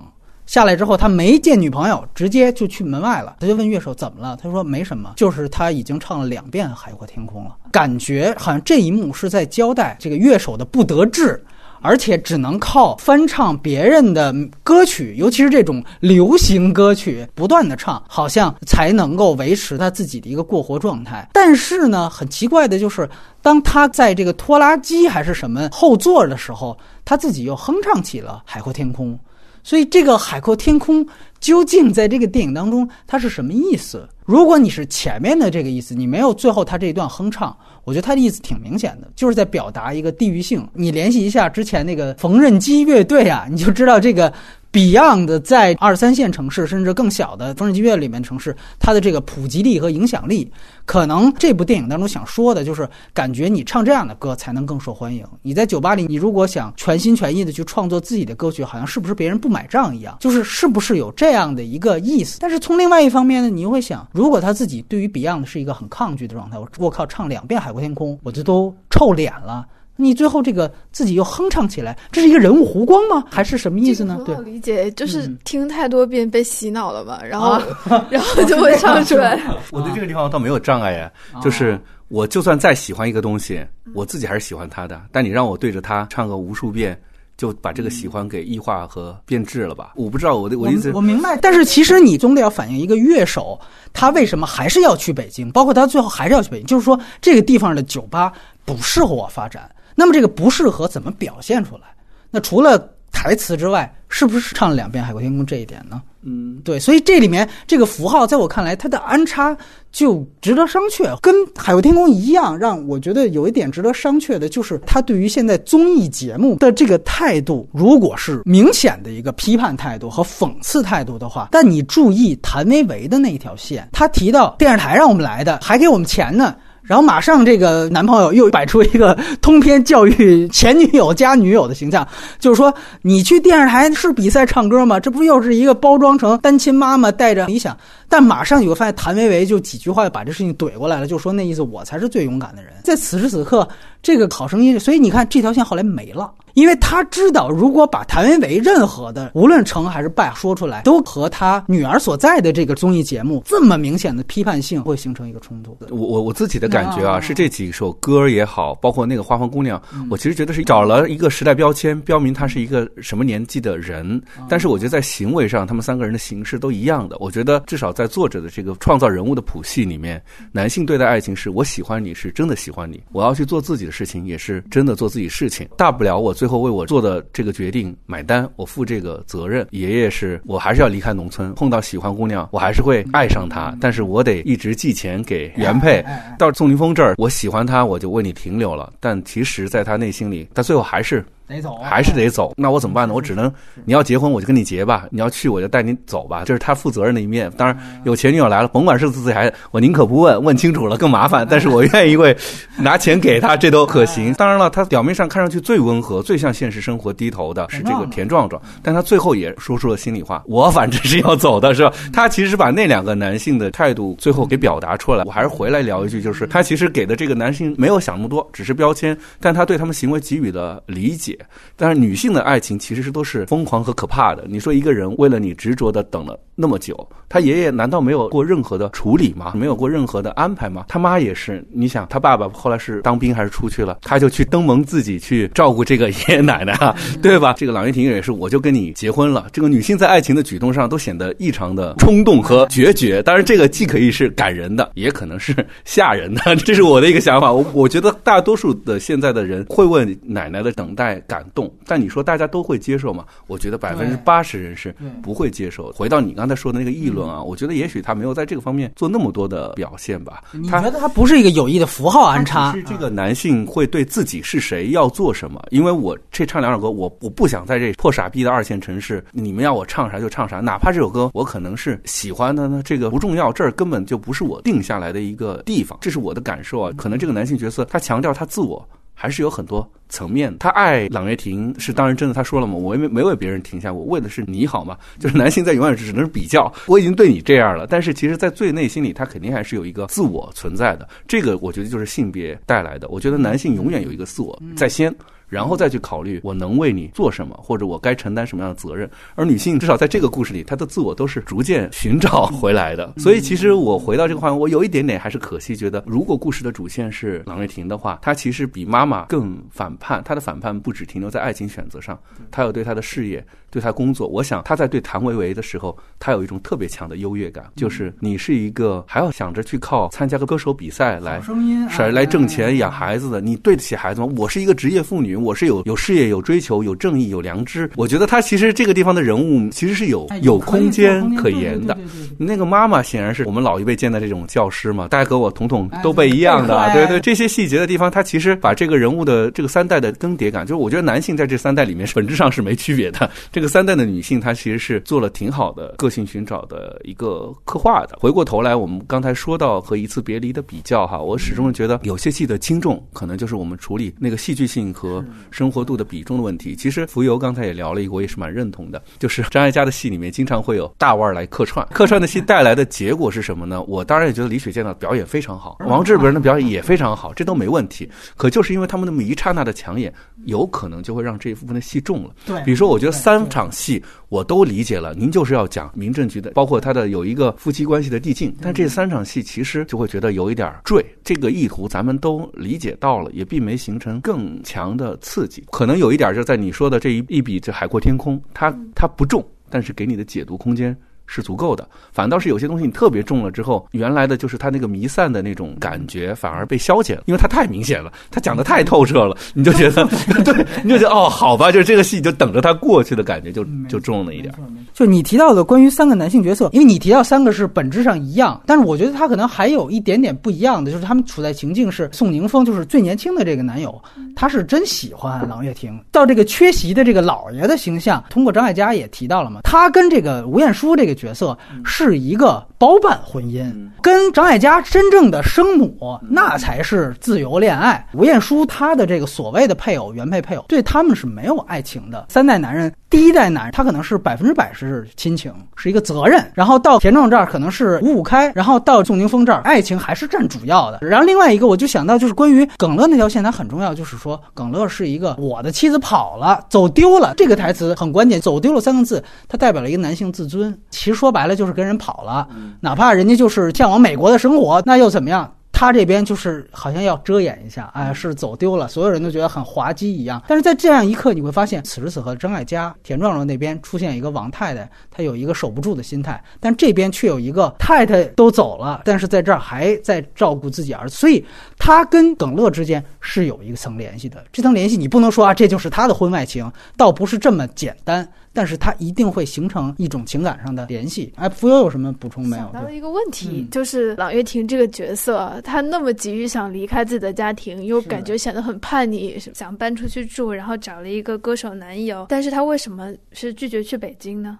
S3: 下来之后，他没见女朋友，直接就去门外了。他就问乐手怎么了？他说没什么，就是他已经唱了两遍《海阔天空》了，感觉好像这一幕是在交代这个乐手的不得志。而且只能靠翻唱别人的歌曲，尤其是这种流行歌曲，不断的唱，好像才能够维持他自己的一个过活状态。但是呢，很奇怪的就是，当他在这个拖拉机还是什么后座的时候，他自己又哼唱起了《海阔天空》。所以，这个《海阔天空》究竟在这个电影当中它是什么意思？如果你是前面的这个意思，你没有最后他这一段哼唱。我觉得他的意思挺明显的，就是在表达一个地域性。你联系一下之前那个缝纫机乐队啊，你就知道这个 Beyond 在二三线城市甚至更小的风声剧院里面城市，它的这个普及力和影响力，可能这部电影当中想说的就是，感觉你唱这样的歌才能更受欢迎。你在酒吧里，你如果想全心全意的去创作自己的歌曲，好像是不是别人不买账一样？就是是不是有这样的一个意思？但是从另外一方面呢，你又会想，如果他自己对于 Beyond 是一个很抗拒的状态，我我靠，唱两遍《海阔天空》，我就都臭脸了。你最后这个自己又哼唱起来，这是一个人物弧光吗？还是什么意思呢？对，
S1: 理解就是听太多遍被洗脑了吧，然后然后就会唱出来。
S2: 我对这个地方倒没有障碍呀，就是我就算再喜欢一个东西，我自己还是喜欢它的。但你让我对着它唱个无数遍，就把这个喜欢给异化和变质了吧？我不知道我的我意思。
S3: 我明白，但是其实你总得要反映一个乐手他为什么还是要去北京，包括他最后还是要去北京，就是说这个地方的酒吧不适合我发展。那么这个不适合怎么表现出来？那除了台词之外，是不是唱了两遍《海阔天空》这一点呢？嗯，对，所以这里面这个符号，在我看来，它的安插就值得商榷。跟《海阔天空》一样，让我觉得有一点值得商榷的，就是他对于现在综艺节目的这个态度，如果是明显的一个批判态度和讽刺态度的话，但你注意谭维维的那一条线，他提到电视台让我们来的，还给我们钱呢。然后马上这个男朋友又摆出一个通篇教育前女友加女友的形象，就是说你去电视台是比赛唱歌吗？这不又是一个包装成单亲妈妈带着理想？但马上你会发现谭维维就几句话就把这事情怼过来了，就说那意思我才是最勇敢的人。在此时此刻，这个好声音，所以你看这条线后来没了。因为他知道，如果把谭维维任何的无论成还是败说出来，都和他女儿所在的这个综艺节目这么明显的批判性，会形成一个冲突。
S2: 我我我自己的感觉啊，是这几首歌也好，包括那个花房姑娘，我其实觉得是找了一个时代标签，标明他是一个什么年纪的人。但是我觉得在行为上，他们三个人的形式都一样的。我觉得至少在作者的这个创造人物的谱系里面，男性对待爱情是我喜欢你是真的喜欢你，我要去做自己的事情也是真的做自己事情，大不了我。最后为我做的这个决定买单，我负这个责任。爷爷是我还是要离开农村，碰到喜欢姑娘，我还是会爱上她，但是我得一直寄钱给原配。到宋宁峰这儿，我喜欢他，我就为你停留了。但其实，在他内心里，他最后还是。
S3: 得走，
S2: 还是得走。那我怎么办呢？我只能，你要结婚，我就跟你结吧；你要去，我就带你走吧。这是他负责任的一面。当然，有前女友来了，甭管是自己还，我宁可不问，问清楚了更麻烦。但是我愿意为拿钱给他，这都可行。当然了，他表面上看上去最温和、最向现实生活低头的是这个田壮壮，但他最后也说出了心里话：我反正是要走的，是吧？他其实把那两个男性的态度最后给表达出来。我还是回来聊一句，就是他其实给的这个男性没有想那么多，只是标签，但他对他们行为给予了理解。但是女性的爱情其实是都是疯狂和可怕的。你说一个人为了你执着的等了那么久，他爷爷难道没有过任何的处理吗？没有过任何的安排吗？他妈也是。你想，他爸爸后来是当兵还是出去了？他就去登门自己去照顾这个爷爷奶奶啊，对吧？这个郎月婷也是，我就跟你结婚了。这个女性在爱情的举动上都显得异常的冲动和决绝。当然，这个既可以是感人的，也可能是吓人的。这是我的一个想法。我我觉得大多数的现在的人会问奶奶的等待感动。但你说大家都会接受吗？我觉得百分之八十人是不会接受。回到你刚才说的那个议论啊，我觉得也许他没有在这个方面做那么多的表现吧。
S3: 你觉得他不是一个有意的符号安插？
S2: 是这个男性会对自己是谁要做什么？因为我这唱两首歌，我我不想在这破傻逼的二线城市，你们要我唱啥就唱啥，哪怕这首歌我可能是喜欢的呢，这个不重要，这儿根本就不是我定下来的一个地方，这是我的感受啊。可能这个男性角色他强调他自我。还是有很多层面。他爱朗月婷是当然真的，他说了嘛，我没没为别人停下，我为的是你好嘛。就是男性在永远只能是比较，我已经对你这样了，但是其实，在最内心里，他肯定还是有一个自我存在的。这个我觉得就是性别带来的。我觉得男性永远有一个自我在先。然后再去考虑我能为你做什么，或者我该承担什么样的责任。而女性至少在这个故事里，她的自我都是逐渐寻找回来的。所以，其实我回到这个话题，我有一点点还是可惜，觉得如果故事的主线是郎月婷的话，她其实比妈妈更反叛。他的反叛不只停留在爱情选择上，他有对他的事业。对他工作，我想他在对谭维维的时候，他有一种特别强的优越感，就是你是一个还要想着去靠参加个歌手比赛来，是来挣钱养孩子的，你对得起孩子吗？我是一个职业妇女，我是有 有事业、有追求、有正义、有良知。我觉得他其实这个地方的人物其实是有有空间可言的。那个妈妈显然是我们老一辈见的这种教师嘛，大家和我统统都被一样的，对对，这些细节的地方，他其实把这个人物的这个三代的更迭感，就是我觉得男性在这三代里面本质上是没区别的。这 个三代的女性，她其实是做了挺好的个性寻找的一个刻画的。回过头来，我们刚才说到和一次别离的比较哈，我始终觉得有些戏的轻重，可能就是我们处理那个戏剧性和生活度的比重的问题。其实浮游刚才也聊了一个，我也是蛮认同的，就是张艾嘉的戏里面经常会有大腕来客串，客串的戏带来的结果是什么呢？我当然也觉得李雪健的表演非常好，王志文的表演也非常好，这都没问题。可就是因为他们那么一刹那的抢眼，有可能就会让这一部分的戏重了。
S3: 对，
S2: 比如说，我觉得三场戏我都理解了，您就是要讲民政局的，包括他的有一个夫妻关系的递进，但这三场戏其实就会觉得有一点坠。这个意图咱们都理解到了，也并没形成更强的刺激。可能有一点就在你说的这一一笔这海阔天空，它它不重，但是给你的解读空间。是足够的，反倒是有些东西你特别重了之后，原来的就是他那个弥散的那种感觉反而被消减了，因为他太明显了，他讲的太透彻了，你就觉得 对，你就觉得哦，好吧，就是这个戏就等着他过去的感觉就就重了一点。
S3: 就你提到的关于三个男性角色，因为你提到三个是本质上一样，但是我觉得他可能还有一点点不一样的，就是他们处在情境是宋宁峰就是最年轻的这个男友，他是真喜欢郎月婷，到这个缺席的这个老爷的形象，通过张艾嘉也提到了嘛，他跟这个吴彦姝这个。角色是一个包办婚姻，跟张艾嘉真正的生母那才是自由恋爱。吴彦姝她的这个所谓的配偶原配配偶，对他们是没有爱情的。三代男人，第一代男人他可能是百分之百是亲情，是一个责任。然后到田壮这儿可能是五五开，然后到宋宁峰这儿爱情还是占主要的。然后另外一个我就想到就是关于耿乐那条线，它很重要，就是说耿乐是一个我的妻子跑了走丢了，这个台词很关键。走丢了三个字，它代表了一个男性自尊。其实说白了就是跟人跑了，哪怕人家就是向往美国的生活，那又怎么样？他这边就是好像要遮掩一下，哎，是走丢了，所有人都觉得很滑稽一样。但是在这样一刻，你会发现，此时此刻，张艾嘉、田壮壮那边出现一个王太太，她有一个守不住的心态，但这边却有一个太太都走了，但是在这儿还在照顾自己儿子，所以他跟耿乐之间是有一层联系的。这层联系你不能说啊，这就是他的婚外情，倒不是这么简单。但是它一定会形成一种情感上的联系。哎，浮游有什么补充没有？
S1: 想到了一个问题，就是朗月婷这个角色，她那么急于想离开自己的家庭，又感觉显得很叛逆，想搬出去住，然后找了一个歌手男友，但是她为什么是拒绝去北京呢？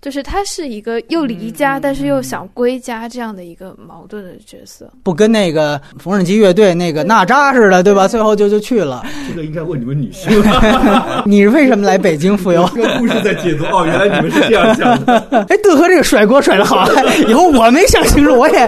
S1: 就是他是一个又离家，但是又想归家这样的一个矛盾的角色，
S3: 不跟那个缝纫机乐队那个娜扎似的，对吧？最后就就去了。
S2: 这个应该问你们女性。
S3: 你为什么来北京浮游？
S2: 这个故事在解读哦，原来你们是这样想的。
S3: 哎，顿河这个甩锅甩的好，以后我没想清楚，我也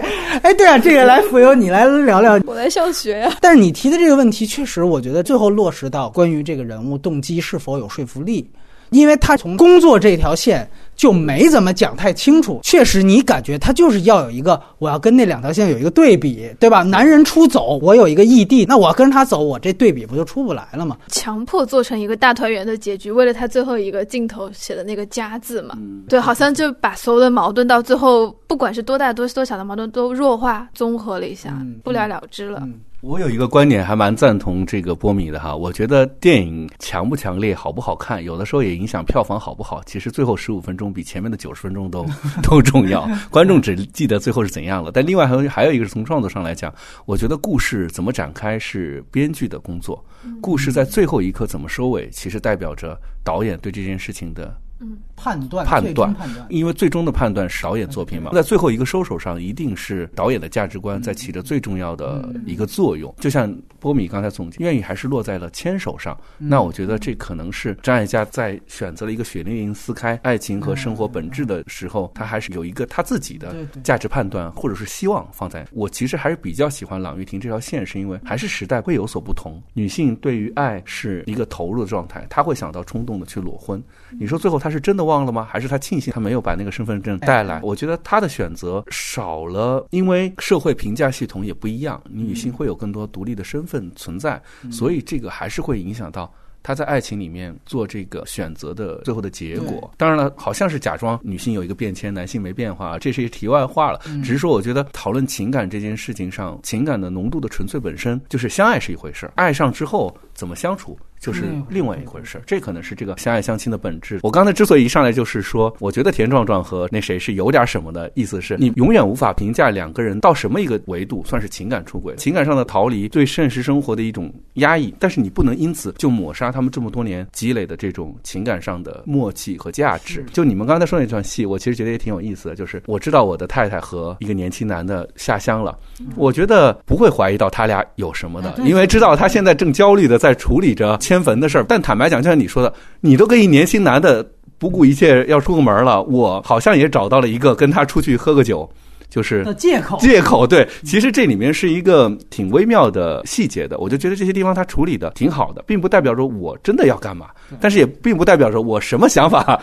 S3: 哎，对啊，这个来浮游，你来聊聊。
S1: 我来上学呀。
S3: 但是你提的这个问题，确实我觉得最后落实到关于这个人物动机是否有说服力。因为他从工作这条线就没怎么讲太清楚，确实你感觉他就是要有一个，我要跟那两条线有一个对比，对吧？男人出走，我有一个异地，那我要跟着他走，我这对比不就出不来了吗？
S1: 强迫做成一个大团圆的结局，为了他最后一个镜头写的那个“家”字嘛，对，好像就把所有的矛盾到最后，不管是多大多多小的矛盾都弱化综合了一下，不了了之了。
S2: 我有一个观点，还蛮赞同这个波米的哈。我觉得电影强不强烈、好不好看，有的时候也影响票房好不好。其实最后十五分钟比前面的九十分钟都 都重要，观众只记得最后是怎样了。但另外还有还有一个是从创作上来讲，我觉得故事怎么展开是编剧的工作，故事在最后一刻怎么收尾，其实代表着导演对这件事情的。
S3: 嗯，判断
S2: 判
S3: 断，
S2: 因为最终的判断是导演作品嘛，在最后一个收手上，一定是导演的价值观在起着最重要的一个作用。就像波米刚才总结，愿意还是落在了牵手上。那我觉得这可能是张艾嘉在选择了一个血淋淋撕开爱情和生活本质的时候，他还是有一个他自己的价值判断或者是希望放在。我其实还是比较喜欢朗玉婷这条线，是因为还是时代会有所不同。女性对于爱是一个投入的状态，她会想到冲动的去裸婚。你说最后她。是真的忘了吗？还是他庆幸他没有把那个身份证带来？我觉得他的选择少了，因为社会评价系统也不一样，女性会有更多独立的身份存在，所以这个还是会影响到他在爱情里面做这个选择的最后的结果。当然了，好像是假装女性有一个变迁，男性没变化，这是一题外话了。只是说，我觉得讨论情感这件事情上，情感的浓度的纯粹本身就是相爱是一回事，爱上之后怎么相处。就是另外一回事儿。这可能是这个相爱相亲的本质。我刚才之所以一上来就是说，我觉得田壮壮和那谁是有点什么的意思，是你永远无法评价两个人到什么一个维度算是情感出轨，情感上的逃离对现实生活的一种压抑，但是你不能因此就抹杀他们这么多年积累的这种情感上的默契和价值。就你们刚才说那段戏，我其实觉得也挺有意思的，就是我知道我的太太和一个年轻男的下乡了，我觉得不会怀疑到他俩有什么的，因为知道他现在正焦虑的在处理着迁坟的事儿。但坦白讲，就像你说的，你都跟一年轻男的不顾一切要出个门了，我好像也找到了一个跟他出去喝个酒。就是
S3: 借口，
S2: 借口对，其实这里面是一个挺微妙的细节的，我就觉得这些地方他处理的挺好的，并不代表着我真的要干嘛，但是也并不代表着我什么想法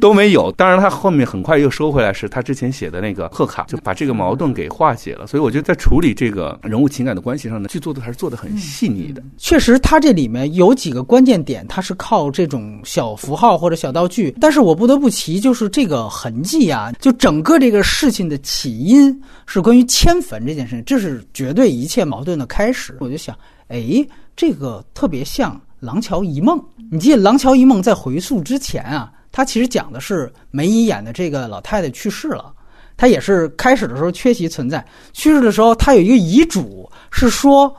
S2: 都没有。当然，他后面很快又收回来，是他之前写的那个贺卡，就把这个矛盾给化解了。所以我觉得在处理这个人物情感的关系上呢，剧作的还是做的很细腻的。
S3: 确实，他这里面有几个关键点，他是靠这种小符号或者小道具，但是我不得不提，就是这个痕迹啊，就整个这个事情的起。因是关于迁坟这件事情，这是绝对一切矛盾的开始。我就想，哎，这个特别像《廊桥遗梦》。你记得《廊桥遗梦》在回溯之前啊，它其实讲的是梅姨演的这个老太太去世了，她也是开始的时候缺席存在。去世的时候，她有一个遗嘱，是说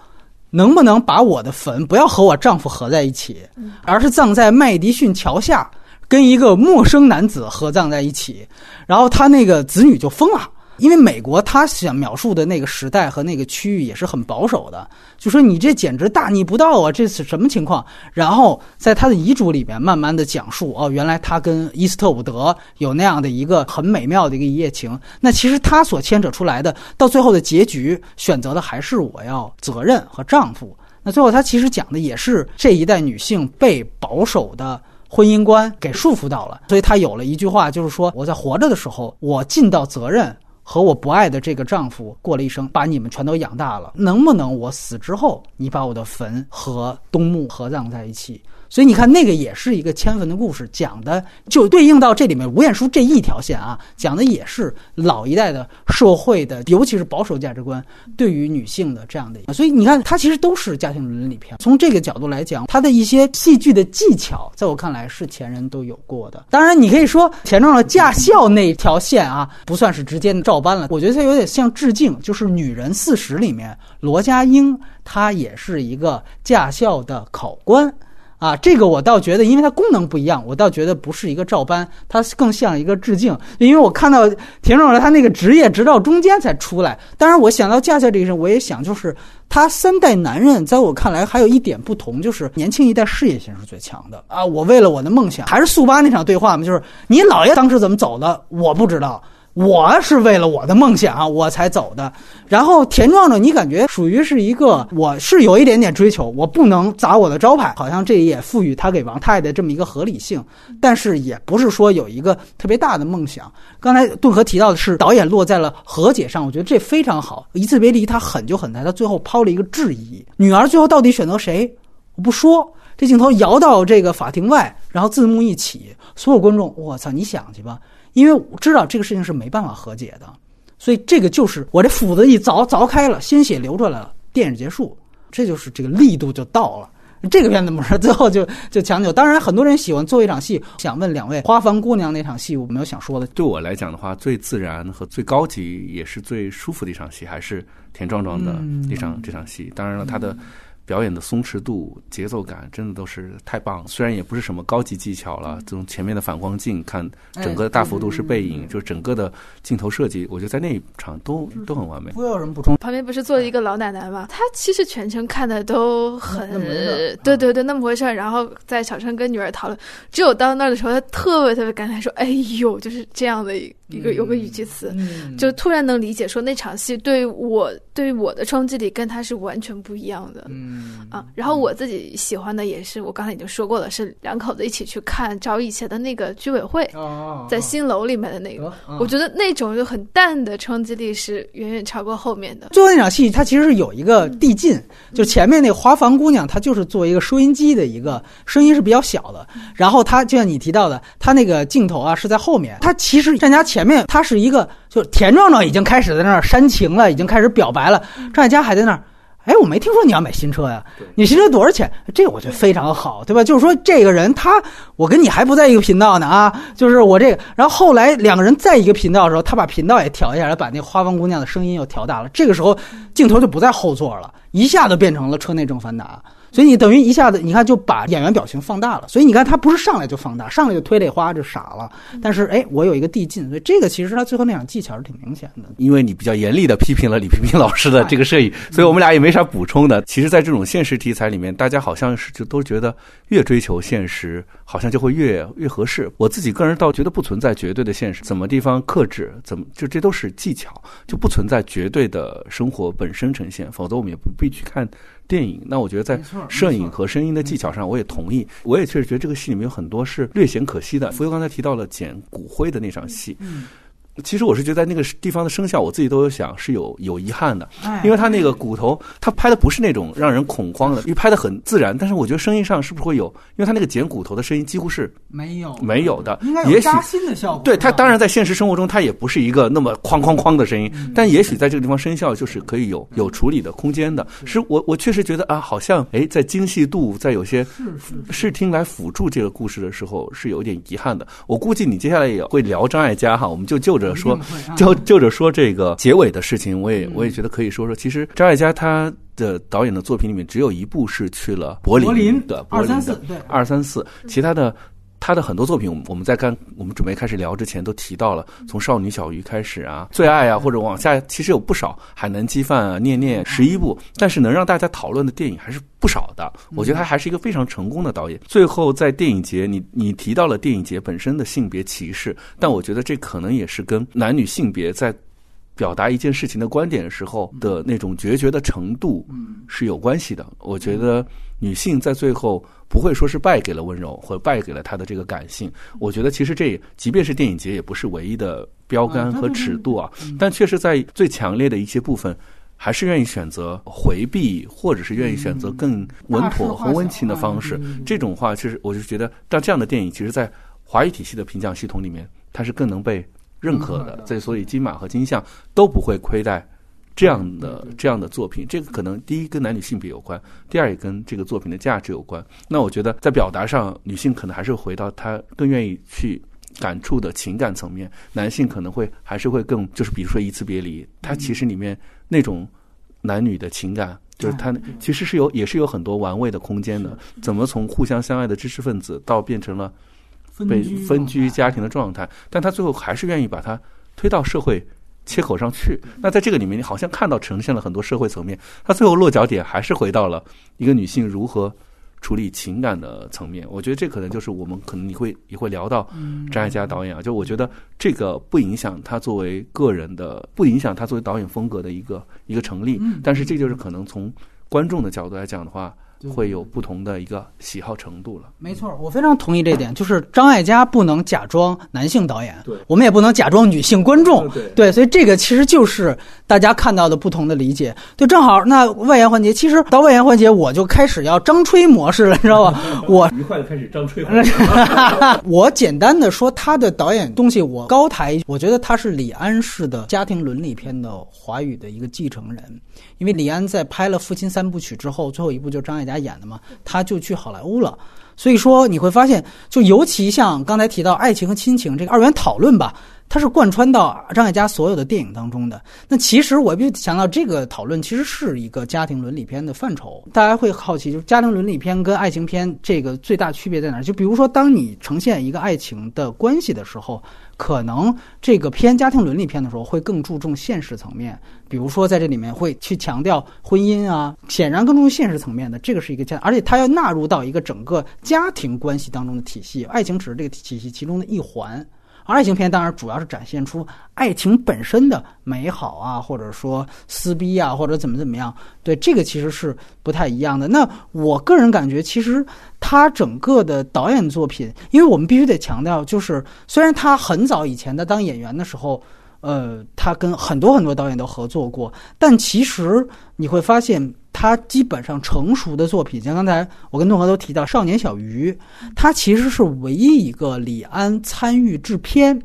S3: 能不能把我的坟不要和我丈夫合在一起，而是葬在麦迪逊桥下，跟一个陌生男子合葬在一起。然后他那个子女就疯了。因为美国他想描述的那个时代和那个区域也是很保守的，就说你这简直大逆不道啊！这是什么情况？然后在他的遗嘱里面慢慢的讲述，哦，原来他跟伊斯特伍德有那样的一个很美妙的一个一夜情。那其实他所牵扯出来的，到最后的结局选择的还是我要责任和丈夫。那最后他其实讲的也是这一代女性被保守的婚姻观给束缚到了，所以他有了一句话，就是说我在活着的时候，我尽到责任。和我不爱的这个丈夫过了一生，把你们全都养大了，能不能我死之后，你把我的坟和东墓合葬在一起？所以你看，那个也是一个迁坟的故事，讲的就对应到这里面吴彦姝这一条线啊，讲的也是老一代的社会的，尤其是保守价值观对于女性的这样的。所以你看，它其实都是家庭伦理片。从这个角度来讲，它的一些戏剧的技巧，在我看来是前人都有过的。当然，你可以说田壮的驾校那条线啊，不算是直接照搬了。我觉得它有点像致敬，就是《女人四十》里面罗家英，她也是一个驾校的考官。啊，这个我倒觉得，因为它功能不一样，我倒觉得不是一个照搬，它更像一个致敬。因为我看到田壮的他那个职业，直到中间才出来。当然，我想到驾校这个事，我也想，就是他三代男人，在我看来还有一点不同，就是年轻一代事业心是最强的啊。我为了我的梦想，还是速八那场对话嘛，就是你姥爷当时怎么走的，我不知道。我是为了我的梦想我才走的，然后田壮壮，你感觉属于是一个，我是有一点点追求，我不能砸我的招牌，好像这也赋予他给王太太这么一个合理性，但是也不是说有一个特别大的梦想。刚才顿河提到的是导演落在了和解上，我觉得这非常好。一次别离，他狠就狠在他最后抛了一个质疑：女儿最后到底选择谁？我不说。这镜头摇到这个法庭外，然后字幕一起，所有观众，我操，你想去吧。因为我知道这个事情是没办法和解的，所以这个就是我这斧子一凿凿开了，鲜血流出来了，电影结束，这就是这个力度就到了。这个片子模式最后就 就强扭。当然，很多人喜欢做一场戏。想问两位，花房姑娘那场戏，我没有想说的。
S2: 对我来讲的话，最自然和最高级，也是最舒服的一场戏，还是田壮壮的一场这场戏。当然了，他的。表演的松弛度、节奏感，真的都是太棒。虽然也不是什么高级技巧了，这种前面的反光镜，看整个大幅度是背影，就整个的镜头设计，我觉得在那一场都都很完美。
S3: 不有什么补充？
S1: 旁边不是坐了一个老奶奶吗？她其实全程看的都很，对对对，那么回事儿。然后在小声跟女儿讨论，只有到那儿的时候，她特别特别感慨说：“哎呦，就是这样的一个有个语气词，就突然能理解说那场戏对我对于我的冲击力跟他是完全不一样的。”嗯。啊，然后我自己喜欢的也是，我刚才已经说过了，是两口子一起去看赵以前的那个居委会，在新楼里面的那个，我觉得那种就很淡的冲击力是远远超过后面的。
S3: 最后那场戏，它其实是有一个递进，就前面那个花房姑娘，她就是做一个收音机的一个声音是比较小的，然后她就像你提到的，她那个镜头啊是在后面，她其实张家前面，他是一个就是田壮壮已经开始在那儿煽情了，已经开始表白了，张艾嘉还在那儿。哎，我没听说你要买新车呀？你新车多少钱？这个我觉得非常好，对吧？就是说这个人他，我跟你还不在一个频道呢啊，就是我这个。然后后来两个人在一个频道的时候，他把频道也调一下来，把那花房姑娘的声音又调大了。这个时候镜头就不在后座了，一下子变成了车内正反打。所以你等于一下子，你看就把演员表情放大了。所以你看他不是上来就放大，上来就推泪花就傻了。但是哎，我有一个递进，所以这个其实他最后那场技巧是挺明显的。
S2: 因为你比较严厉的批评了李冰冰老师的这个摄影，所以我们俩也没啥补充的。其实，在这种现实题材里面，大家好像是就都觉得越追求现实，好像就会越越合适。我自己个人倒觉得不存在绝对的现实，怎么地方克制，怎么就这都是技巧，就不存在绝对的生活本身呈现。否则我们也不必去看。电影，那我觉得在摄影和声音的技巧上，我也同意。我也确实觉得这个戏里面有很多是略显可惜的。浮游刚才提到了捡骨灰的那场戏。其实我是觉得在那个地方的声效，我自己都有想是有有遗憾的，因为他那个骨头，他拍的不是那种让人恐慌的，因为拍的很自然。但是我觉得声音上是不是会有？因为他那个剪骨头的声音几乎是
S3: 没有
S2: 没有的，
S3: 应该有扎心的效果。
S2: 对他，当然在现实生活中，他也不是一个那么哐哐哐的声音，但也许在这个地方声效就是可以有有处理的空间的。是我我确实觉得啊，好像哎，在精细度在有些视听来辅助这个故事的时候是有点遗憾的。我估计你接下来也会聊张艾嘉哈，我们就就着说就。就着说这个结尾的事情，我也我也觉得可以说说。其实张艾嘉他的导演的作品里面，只有一部是去了柏林的柏林的二三四，其他的他的很多作品，我们在刚我们准备开始聊之前都提到了，从少女小鱼开始啊，最爱啊，或者往下，其实有不少海南鸡饭啊，念念十一部，但是能让大家讨论的电影还是不少的。我觉得他还是一个非常成功的导演。最后在电影节，你你提到了电影节本身的性别歧视，但我觉得这可能也是跟男女性别在。表达一件事情的观点的时候的那种决绝的程度是有关系的。我觉得女性在最后不会说是败给了温柔，或者败给了他的这个感性。我觉得其实这即便是电影节也不是唯一的标杆和尺度啊。但确实在最强烈的一些部分，还是愿意选择回避，或者是愿意选择更稳妥和温情的方式。这种话，其实我就觉得，但这样的电影，其实，在华语体系的评奖系统里面，它是更能被。认可的，这所以金马和金像都不会亏待这样的这样的作品。这个可能第一跟男女性别有关，第二也跟这个作品的价值有关。那我觉得在表达上，女性可能还是回到她更愿意去感触的情感层面，男性可能会还是会更就是比如说一次别离，它其实里面那种男女的情感，就是他其实是有也是有很多玩味的空间的。怎么从互相相爱的知识分子到变成了。被分居家庭的状态，但他最后还是愿意把它推到社会切口上去。那在这个里面，你好像看到呈现了很多社会层面。它最后落脚点还是回到了一个女性如何处理情感的层面。我觉得这可能就是我们可能你会也会聊到张艾嘉导演啊。就我觉得这个不影响他作为个人的，不影响他作为导演风格的一个一个成立。但是这就是可能从观众的角度来讲的话。会有不同的一个喜好程度了。
S3: 没错，我非常同意这点，就是张艾嘉不能假装男性导演，对，我们也不能假装女性观众，对，所以这个其实就是大家看到的不同的理解。对，正好那外延环节，其实到外延环节我就开始要张吹模式了，你知道吧？我
S2: 愉快的开始张吹。
S3: 我简单的说他的导演东西，我高抬，我觉得他是李安式的家庭伦理片的华语的一个继承人，因为李安在拍了《父亲三部曲》之后，最后一部就是张艾。家演的嘛，他就去好莱坞了，所以说你会发现，就尤其像刚才提到爱情和亲情这个二元讨论吧，它是贯穿到张艾嘉所有的电影当中的。那其实我就想到，这个讨论其实是一个家庭伦理片的范畴。大家会好奇，就是家庭伦理片跟爱情片这个最大区别在哪？就比如说，当你呈现一个爱情的关系的时候。可能这个偏家庭伦理片的时候，会更注重现实层面，比如说在这里面会去强调婚姻啊，显然更注重现实层面的，这个是一个家，而且它要纳入到一个整个家庭关系当中的体系，爱情只是这个体系其中的一环。爱情片当然主要是展现出爱情本身的美好啊，或者说撕逼啊，或者怎么怎么样。对这个其实是不太一样的。那我个人感觉，其实他整个的导演作品，因为我们必须得强调，就是虽然他很早以前的当演员的时候，呃，他跟很多很多导演都合作过，但其实你会发现。他基本上成熟的作品，像刚才我跟诺和都提到《少年小鱼》，他其实是唯一一个李安参与制片，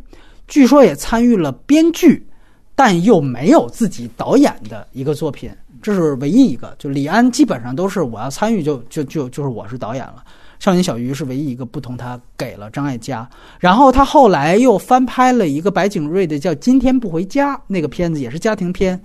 S3: 据说也参与了编剧，但又没有自己导演的一个作品。这是唯一一个。就李安基本上都是我要参与就就就就是我是导演了。少年小鱼是唯一一个不同，他给了张艾嘉。然后他后来又翻拍了一个白景瑞的叫《今天不回家》那个片子，也是家庭片，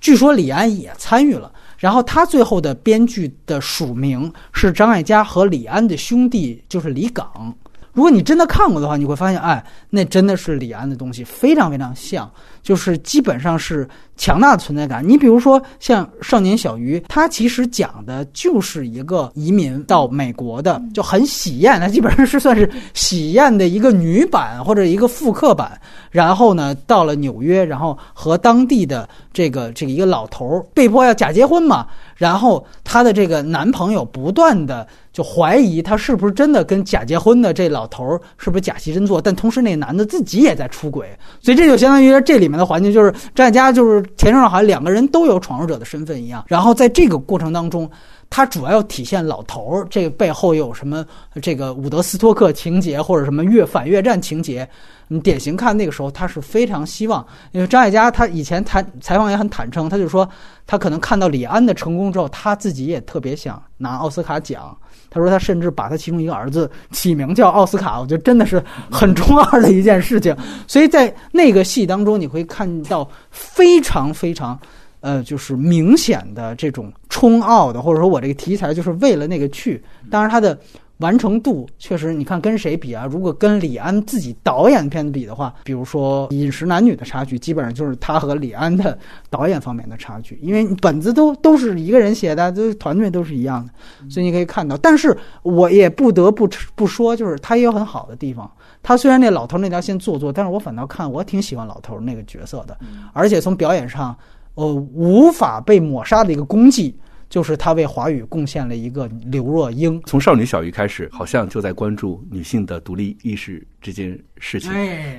S3: 据说李安也参与了。然后他最后的编剧的署名是张艾嘉和李安的兄弟，就是李岗。如果你真的看过的话，你会发现，哎，那真的是李安的东西，非常非常像，就是基本上是强大的存在感。你比如说像《少年小鱼》，它其实讲的就是一个移民到美国的，就很喜宴，它基本上是算是喜宴的一个女版或者一个复刻版。然后呢，到了纽约，然后和当地的这个这个一个老头儿被迫要假结婚嘛，然后她的这个男朋友不断的。就怀疑他是不是真的跟假结婚的这老头儿是不是假戏真做，但同时那男的自己也在出轨，所以这就相当于这里面的环境就是张艾嘉就是田中好像两个人都有闯入者的身份一样。然后在这个过程当中，他主要要体现老头儿这个背后有什么这个伍德斯托克情节或者什么越反越战情节。你典型看那个时候他是非常希望，因为张艾嘉他以前谈采访也很坦诚，他就说他可能看到李安的成功之后，他自己也特别想拿奥斯卡奖。他说他甚至把他其中一个儿子起名叫奥斯卡，我觉得真的是很中二的一件事情。所以在那个戏当中，你会看到非常非常，呃，就是明显的这种冲奥的，或者说我这个题材就是为了那个去。当然他的。完成度确实，你看跟谁比啊？如果跟李安自己导演片子比的话，比如说《饮食男女》的差距，基本上就是他和李安的导演方面的差距，因为本子都都是一个人写的，都团队都是一样的，所以你可以看到。但是我也不得不不说，就是他也有很好的地方。他虽然那老头那条线做作，但是我反倒看我挺喜欢老头那个角色的，而且从表演上，呃，无法被抹杀的一个功绩。就是他为华语贡献了一个刘若英。
S2: 从少女小鱼开始，好像就在关注女性的独立意识这件事情。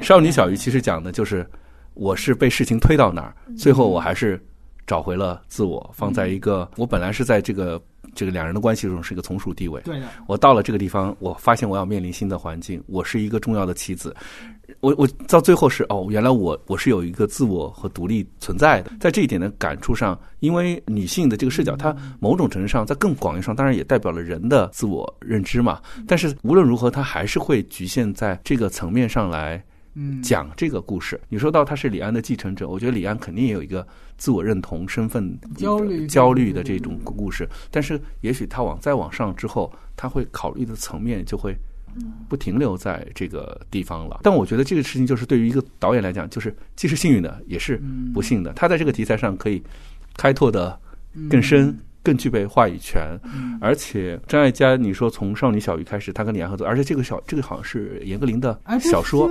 S2: 少女小鱼其实讲的就是，我是被事情推到哪儿，最后我还是找回了自我，放在一个我本来是在这个。这个两人的关系中是一个从属地位。
S3: 对的，
S2: 我到了这个地方，我发现我要面临新的环境，我是一个重要的棋子。我我到最后是哦，原来我我是有一个自我和独立存在的。在这一点的感触上，因为女性的这个视角，它某种程度上在更广义上，当然也代表了人的自我认知嘛。但是无论如何，它还是会局限在这个层面上来。
S3: 嗯，
S2: 讲这个故事，你说到他是李安的继承者，我觉得李安肯定也有一个自我认同、身份
S3: 焦虑、
S2: 焦虑的这种故事。但是，也许他往再往上之后，他会考虑的层面就会不停留在这个地方了。但我觉得这个事情就是对于一个导演来讲，就是既是幸运的，也是不幸的。他在这个题材上可以开拓的更深。更具备话语权，而且张艾嘉，你说从少女小鱼开始，他跟李安合作，而且这个小这个好像是严歌苓的小说，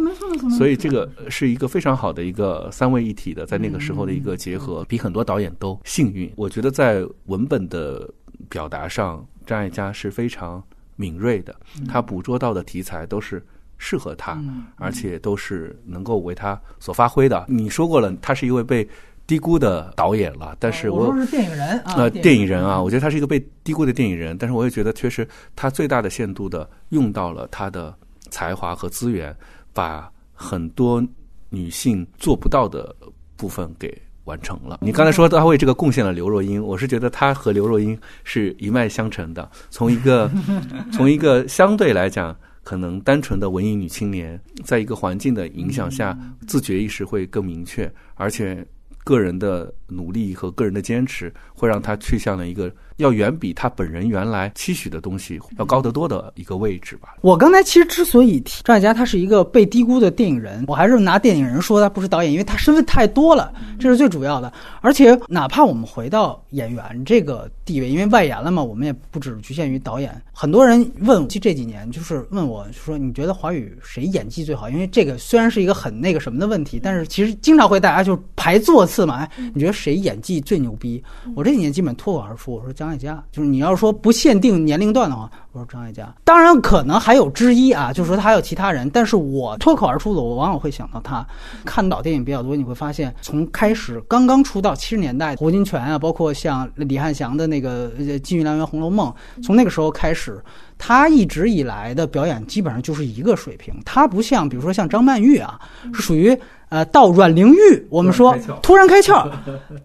S2: 所以这个是一个非常好的一个三位一体的，在那个时候的一个结合，比很多导演都幸运。我觉得在文本的表达上，张艾嘉是非常敏锐的，他捕捉到的题材都是适合他，而且都是能够为他所发挥的。你说过了，他是一位被。低估的导演了，但是我
S3: 说是电影人
S2: 呃，电影人啊，我觉得他是一个被低估的电影人，但是我也觉得确实他最大的限度的用到了他的才华和资源，把很多女性做不到的部分给完成了。你刚才说他为这个贡献了刘若英，我是觉得他和刘若英是一脉相承的，从一个 从一个相对来讲可能单纯的文艺女青年，在一个环境的影响下，自觉意识会更明确，而且。个人的努力和个人的坚持，会让她去向了一个。要远比他本人原来期许的东西要高得多的一个位置吧。
S3: 我刚才其实之所以提张艾嘉，他是一个被低估的电影人，我还是拿电影人说他不是导演，因为他身份太多了，这是最主要的。而且哪怕我们回到演员这个地位，因为外延了嘛，我们也不只局限于导演。很多人问，其实这几年就是问我说，你觉得华语谁演技最好？因为这个虽然是一个很那个什么的问题，但是其实经常会大家就排座次嘛。哎，你觉得谁演技最牛逼？我这几年基本脱口而出，我说张。张艾嘉，就是你要说不限定年龄段的话，我说张艾嘉。当然可能还有之一啊，就是说他还有其他人，但是我脱口而出的，我往往会想到他。看老电影比较多，你会发现，从开始刚刚出道七十年代，胡金铨啊，包括像李汉祥的那个《金玉良缘》《红楼梦》，从那个时候开始，他一直以来的表演基本上就是一个水平。他不像，比如说像张曼玉啊，是属于。呃，到阮玲玉，我们说突然开窍。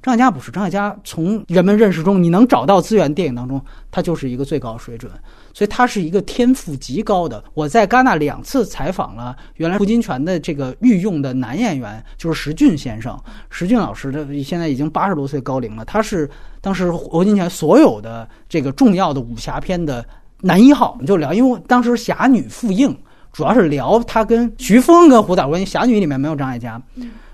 S3: 张艾嘉不是张艾嘉，从人们认识中，你能找到资源，电影当中，他就是一个最高水准，所以他是一个天赋极高的。我在戛纳两次采访了原来胡金铨的这个御用的男演员，就是石俊先生，石俊老师的现在已经八十多岁高龄了，他是当时胡金铨所有的这个重要的武侠片的男一号。我们就聊，因为当时侠女复映。主要是聊他跟徐峰跟胡导关系，《侠女》里面没有张艾嘉，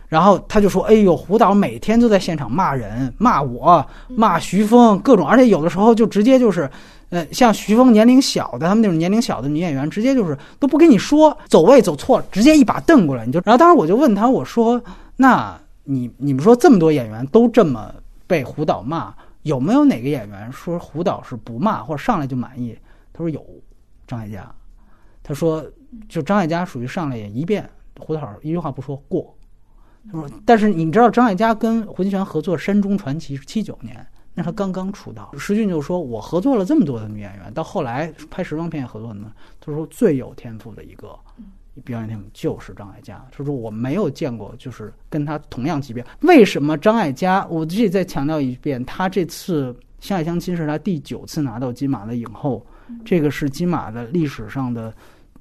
S3: 然后他就说：“哎呦，胡导每天都在现场骂人，骂我，骂徐峰，各种，而且有的时候就直接就是，呃，像徐峰年龄小的，他们那种年龄小的女演员，直接就是都不跟你说走位走错了，直接一把瞪过来，你就。然后当时我就问他，我说：那你你们说这么多演员都这么被胡导骂，有没有哪个演员说胡导是不骂或者上来就满意？他说有，张艾嘉，他说。就张艾嘉属于上来也一遍，胡导一句话不说过。他说：“但是你知道张艾嘉跟胡金铨合作《山中传奇》是七九年，那他刚刚出道。石俊就说：我合作了这么多的女演员，到后来拍时装片也合作呢。他说最有天赋的一个表演天赋就是张艾嘉。他说我没有见过就是跟他同样级别。为什么张艾嘉？我自己再强调一遍，他这次《相爱相亲》是他第九次拿到金马的影后，这个是金马的历史上的。”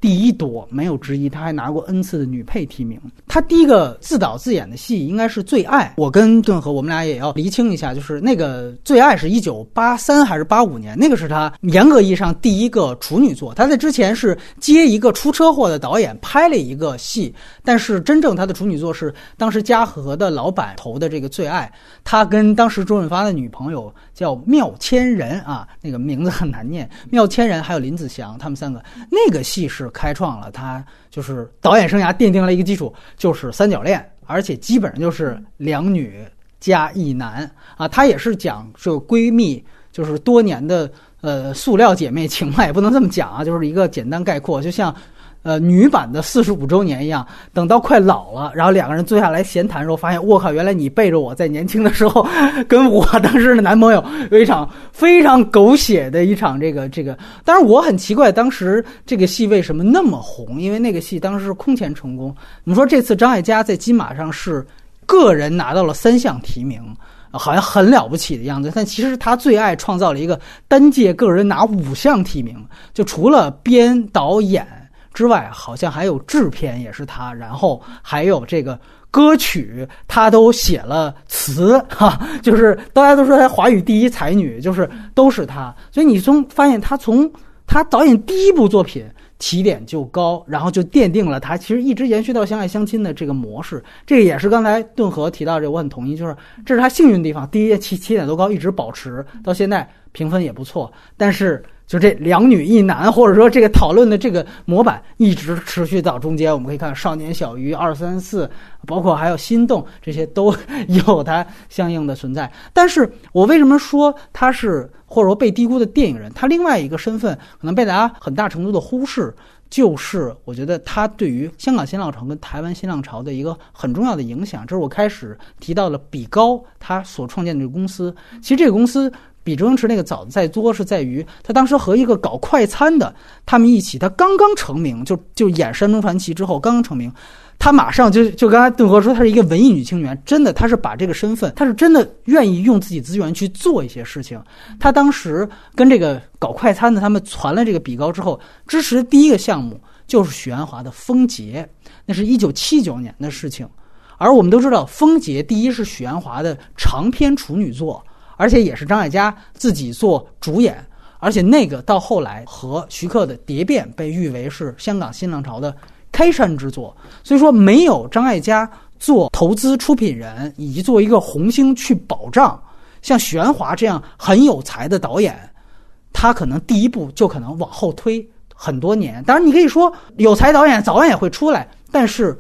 S3: 第一多没有之一，他还拿过 N 次的女配提名。他第一个自导自演的戏应该是《最爱》。我跟顿河，我们俩也要厘清一下，就是那个《最爱》是一九八三还是八五年？那个是他严格意义上第一个处女作。他在之前是接一个出车祸的导演拍了一个戏，但是真正他的处女作是当时嘉禾的老板投的这个《最爱》。他跟当时周润发的女朋友叫缪千人啊，那个名字很难念。缪千人还有林子祥，他们三个那个戏是。开创了他就是导演生涯奠定了一个基础，就是三角恋，而且基本上就是两女加一男啊。他也是讲这个闺蜜，就是多年的呃塑料姐妹情嘛，也不能这么讲啊，就是一个简单概括，就像。呃，女版的四十五周年一样，等到快老了，然后两个人坐下来闲谈的时候，发现我靠，原来你背着我在年轻的时候，跟我当时的男朋友有一场非常狗血的一场这个这个。当然，我很奇怪，当时这个戏为什么那么红？因为那个戏当时是空前成功。你说这次张艾嘉在金马上是个人拿到了三项提名，好像很了不起的样子，但其实他最爱创造了一个单届个人拿五项提名，就除了编导演。之外，好像还有制片也是他，然后还有这个歌曲，他都写了词哈，就是大家都说他华语第一才女，就是都是他。所以你从发现他从他导演第一部作品起点就高，然后就奠定了他其实一直延续到相爱相亲的这个模式。这也是刚才顿河提到这，我很同意，就是这是他幸运的地方，第一起起点都高，一直保持到现在评分也不错，但是。就这两女一男，或者说这个讨论的这个模板一直持续到中间，我们可以看《少年小鱼》二三四，包括还有《心动》，这些都有它相应的存在。但是我为什么说他是或者说被低估的电影人？他另外一个身份可能被大家很大程度的忽视，就是我觉得他对于香港新浪潮跟台湾新浪潮的一个很重要的影响。这是我开始提到了比高他所创建的这个公司。其实这个公司。比周星驰那个早的再多，是在于他当时和一个搞快餐的他们一起，他刚刚成名，就就演《山中传奇》之后刚刚成名，他马上就就刚才邓和说，他是一个文艺女青年，真的，他是把这个身份，他是真的愿意用自己资源去做一些事情。他当时跟这个搞快餐的他们传了这个比高之后，支持第一个项目就是许鞍华的《风劫》，那是一九七九年的事情，而我们都知道，《风劫》第一是许鞍华的长篇处女作。而且也是张艾嘉自己做主演，而且那个到后来和徐克的《蝶变》被誉为是香港新浪潮的开山之作。所以说，没有张艾嘉做投资出品人以及做一个红星去保障，像许鞍华这样很有才的导演，他可能第一步就可能往后推很多年。当然，你可以说有才导演早晚也会出来，但是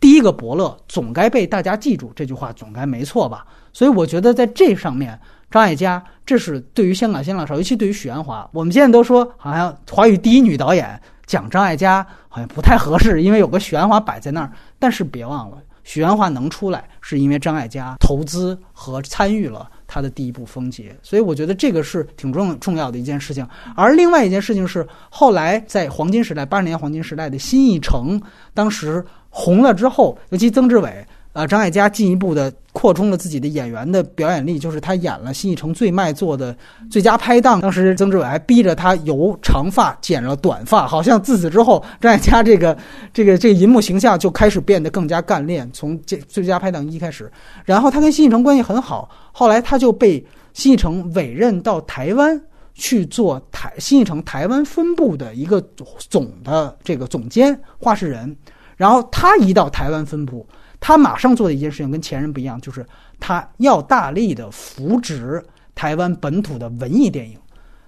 S3: 第一个伯乐总该被大家记住，这句话总该没错吧？所以我觉得在这上面。张艾嘉，这是对于香港新浪潮，尤其对于许鞍华，我们现在都说好像华语第一女导演讲张艾嘉好像不太合适，因为有个许鞍华摆在那儿。但是别忘了，许鞍华能出来，是因为张艾嘉投资和参与了他的第一部《风劫》，所以我觉得这个是挺重重要的一件事情。而另外一件事情是，后来在黄金时代八十年黄金时代的新艺城，当时红了之后，尤其曾志伟。啊，张艾嘉进一步的扩充了自己的演员的表演力，就是他演了新艺城最卖座的最佳拍档。当时曾志伟还逼着他由长发剪了短发，好像自此之后，张艾嘉这个这个这个银幕形象就开始变得更加干练。从这最佳拍档一开始，然后他跟新艺城关系很好，后来他就被新艺城委任到台湾去做台新艺城台湾分部的一个总的这个总监话事人，然后他一到台湾分部。他马上做的一件事情跟前人不一样，就是他要大力的扶植台湾本土的文艺电影。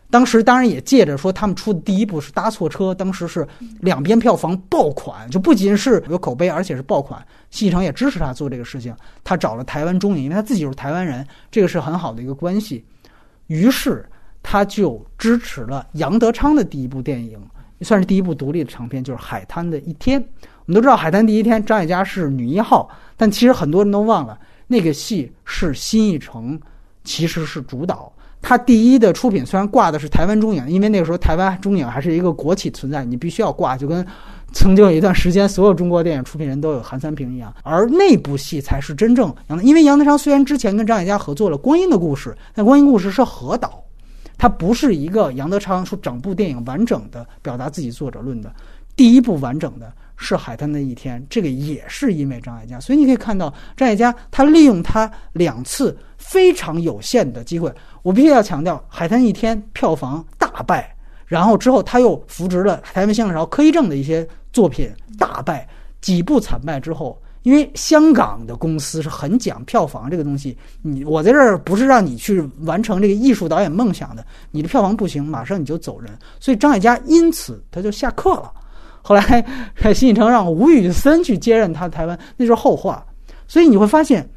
S3: 当时当然也借着说他们出的第一部是搭错车，当时是两边票房爆款，就不仅是有口碑，而且是爆款。戏城也支持他做这个事情，他找了台湾中影，因为他自己就是台湾人，这个是很好的一个关系。于是他就支持了杨德昌的第一部电影，算是第一部独立的长片，就是《海滩的一天》。我们都知道《海滩第一天》，张艾嘉是女一号，但其实很多人都忘了，那个戏是新艺城其实是主导。他第一的出品虽然挂的是台湾中影，因为那个时候台湾中影还是一个国企存在，你必须要挂，就跟曾经有一段时间所有中国电影出品人都有韩三平一样。而那部戏才是真正杨，因为杨德昌虽然之前跟张艾嘉合作了《光阴的故事》，但《光阴故事》是合导，它不是一个杨德昌说整部电影完整的表达自己作者论的第一部完整的。是海滩的一天，这个也是因为张艾嘉，所以你可以看到张艾嘉他利用他两次非常有限的机会。我必须要强调，海滩一天票房大败，然后之后他又扶植了台湾香港柯一正的一些作品大败，几部惨败之后，因为香港的公司是很讲票房这个东西，你我在这儿不是让你去完成这个艺术导演梦想的，你的票房不行，马上你就走人。所以张艾嘉因此他就下课了。后来，新艺城让吴宇森去接任他台湾，那是后话。所以你会发现，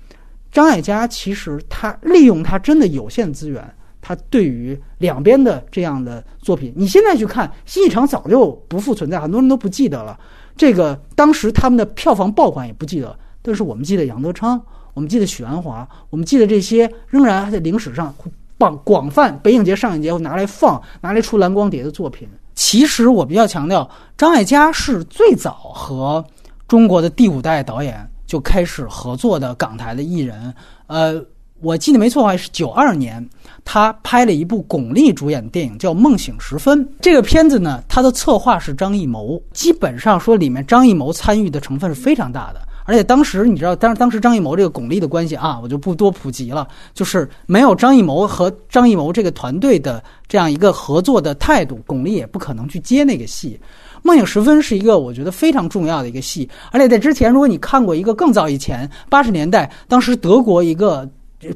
S3: 张艾嘉其实他利用他真的有限资源，他对于两边的这样的作品，你现在去看新艺城早就不复存在，很多人都不记得了。这个当时他们的票房爆款也不记得，但是我们记得杨德昌，我们记得许鞍华，我们记得这些仍然还在历史上广广泛北影节、上影节拿来放、拿来出蓝光碟的作品。其实我比较强调，张艾嘉是最早和中国的第五代导演就开始合作的港台的艺人。呃，我记得没错的话是九二年，他拍了一部巩俐主演的电影叫《梦醒时分》。这个片子呢，它的策划是张艺谋，基本上说里面张艺谋参与的成分是非常大的。而且当时你知道，当当时张艺谋这个巩俐的关系啊，我就不多普及了。就是没有张艺谋和张艺谋这个团队的这样一个合作的态度，巩俐也不可能去接那个戏。《梦醒时分》是一个我觉得非常重要的一个戏。而且在之前，如果你看过一个更早以前八十年代，当时德国一个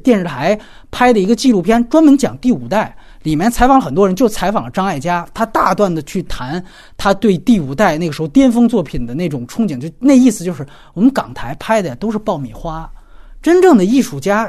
S3: 电视台拍的一个纪录片，专门讲第五代。里面采访了很多人，就采访了张艾嘉，他大段的去谈他对第五代那个时候巅峰作品的那种憧憬，就那意思就是我们港台拍的都是爆米花，真正的艺术家，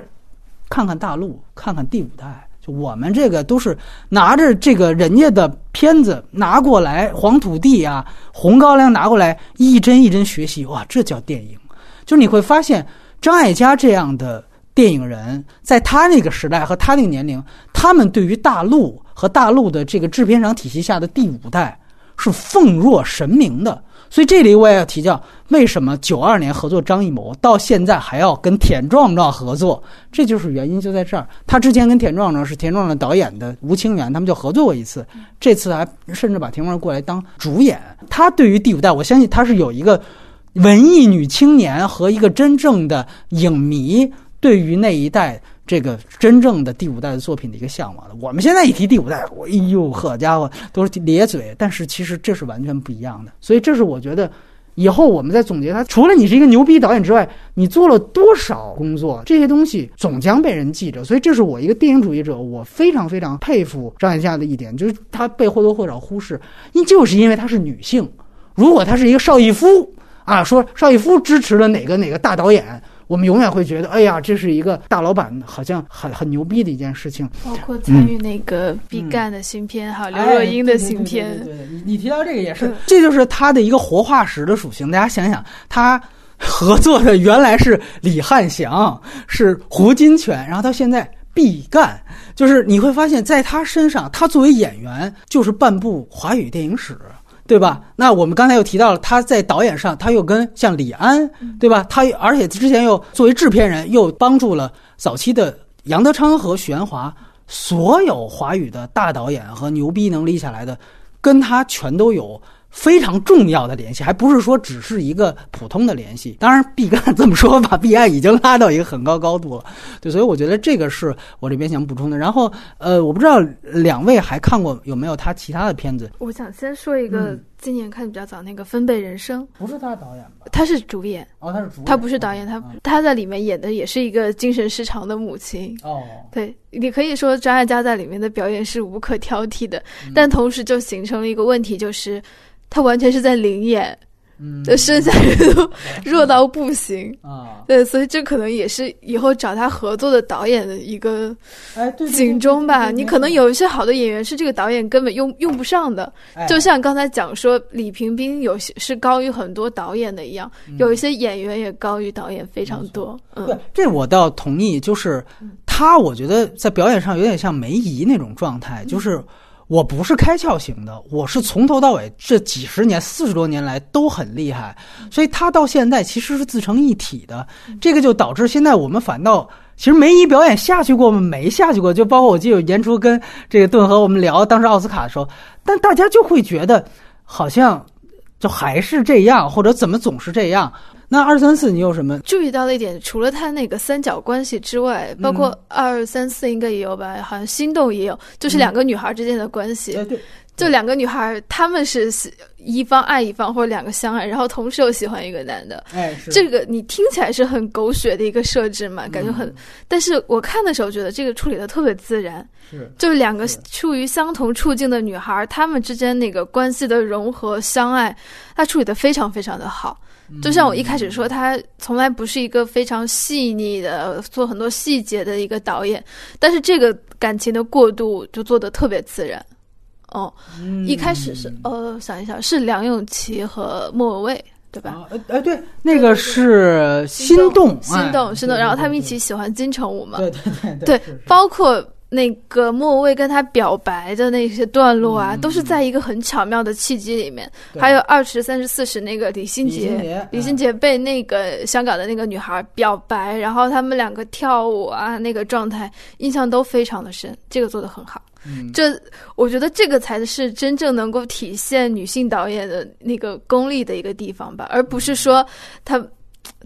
S3: 看看大陆，看看第五代，就我们这个都是拿着这个人家的片子拿过来，黄土地啊，红高粱拿过来一帧一帧学习，哇，这叫电影。就你会发现张艾嘉这样的。电影人在他那个时代和他那个年龄，他们对于大陆和大陆的这个制片厂体系下的第五代是奉若神明的。所以这里我也要提教，为什么九二年合作张艺谋，到现在还要跟田壮壮合作？这就是原因就在这儿。他之前跟田壮壮是田壮壮导演的《吴清源》，他们就合作过一次。这次还甚至把田壮壮过来当主演。他对于第五代，我相信他是有一个文艺女青年和一个真正的影迷。对于那一代这个真正的第五代的作品的一个向往的，我们现在一提第五代，哎呦，好家伙，都是咧嘴。但是其实这是完全不一样的，所以这是我觉得以后我们在总结他，除了你是一个牛逼导演之外，你做了多少工作，这些东西总将被人记着。所以这是我一个电影主义者，我非常非常佩服张艾嘉的一点，就是他被或多或少忽视，因就是因为她是女性。如果她是一个邵逸夫啊，说邵逸夫支持了哪个哪个大导演。我们永远会觉得，哎呀，这是一个大老板，好像很很牛逼的一件事情。
S1: 包括参与那个毕赣的新片，还有刘若英的新片。
S3: 对，你你提到这个也是，这就是他的一个活化石的属性。大家想想，他合作的原来是李汉祥，是胡金铨，然后到现在毕赣，就是你会发现在他身上，他作为演员就是半部华语电影史，对吧？那我们刚才又提到了他在导演上，他又跟像李安，对吧？他而且之前又作为制片人，又帮助了早期的杨德昌和许鞍华，所有华语的大导演和牛逼能立下来的，跟他全都有。非常重要的联系，还不是说只是一个普通的联系。当然，毕赣这么说，把毕赣已经拉到一个很高高度了。对，所以我觉得这个是我这边想补充的。然后，呃，我不知道两位还看过有没有他其他的片子。
S1: 我想先说一个今年看的比较早那个《分贝人生》，
S3: 不是他导演吧？
S1: 他是主演。
S3: 哦，他是主演。
S1: 他不是导演，他他在里面演的也是一个精神失常的母亲。
S3: 哦，
S1: 对你可以说张艾嘉在里面的表演是无可挑剔的，但同时就形成了一个问题，就是。他完全是在灵演，的剩下人都 弱到不行
S3: 啊！
S1: 对，所以这可能也是以后找他合作的导演的一个
S3: 哎
S1: 警钟吧。你可能有一些好的演员是这个导演根本用用不上的，就像刚才讲说李平冰有些是高于很多导演的一样，有一些演员也高于导演非常多。
S3: 对，这我倒同意。就是他，我觉得在表演上有点像梅姨那种状态，就是。我不是开窍型的，我是从头到尾这几十年、四十多年来都很厉害，所以他到现在其实是自成一体的。这个就导致现在我们反倒其实梅姨表演下去过吗？没下去过。就包括我记得演出跟这个顿和我们聊当时奥斯卡的时候，但大家就会觉得好像就还是这样，或者怎么总是这样。那二三四你有什么
S1: 注意到的一点？除了他那个三角关系之外，包括二三四应该也有吧？好像心动也有，就是两个女孩之间的关系。
S3: 对，
S1: 就两个女孩，她们是一方爱一方，或者两个相爱，然后同时又喜欢一个男的。
S3: 哎，
S1: 这个你听起来是很狗血的一个设置嘛？感觉很，但是我看的时候觉得这个处理的特别自然。
S3: 是，
S1: 就是两个处于相同处境的女孩，她们之间那个关系的融合、相爱，她处理的非常非常的好。就像我一开始说，他从来不是一个非常细腻的做很多细节的一个导演，但是这个感情的过渡就做的特别自然。哦，一开始是呃，想一想，是梁咏琪和莫文蔚对吧？
S3: 哎，对，那个是心动，
S1: 心动，心动。然后他们一起喜欢金城武嘛？
S3: 对对
S1: 对，对，包括。那个莫文蔚跟他表白的那些段落啊，都是在一个很巧妙的契机里面。还有二十三十四十那个李心洁，李心洁被那个香港的那个女孩表白，然后他们两个跳舞啊，那个状态印象都非常的深。这个做的很好，这我觉得这个才是真正能够体现女性导演的那个功力的一个地方吧，而不是说她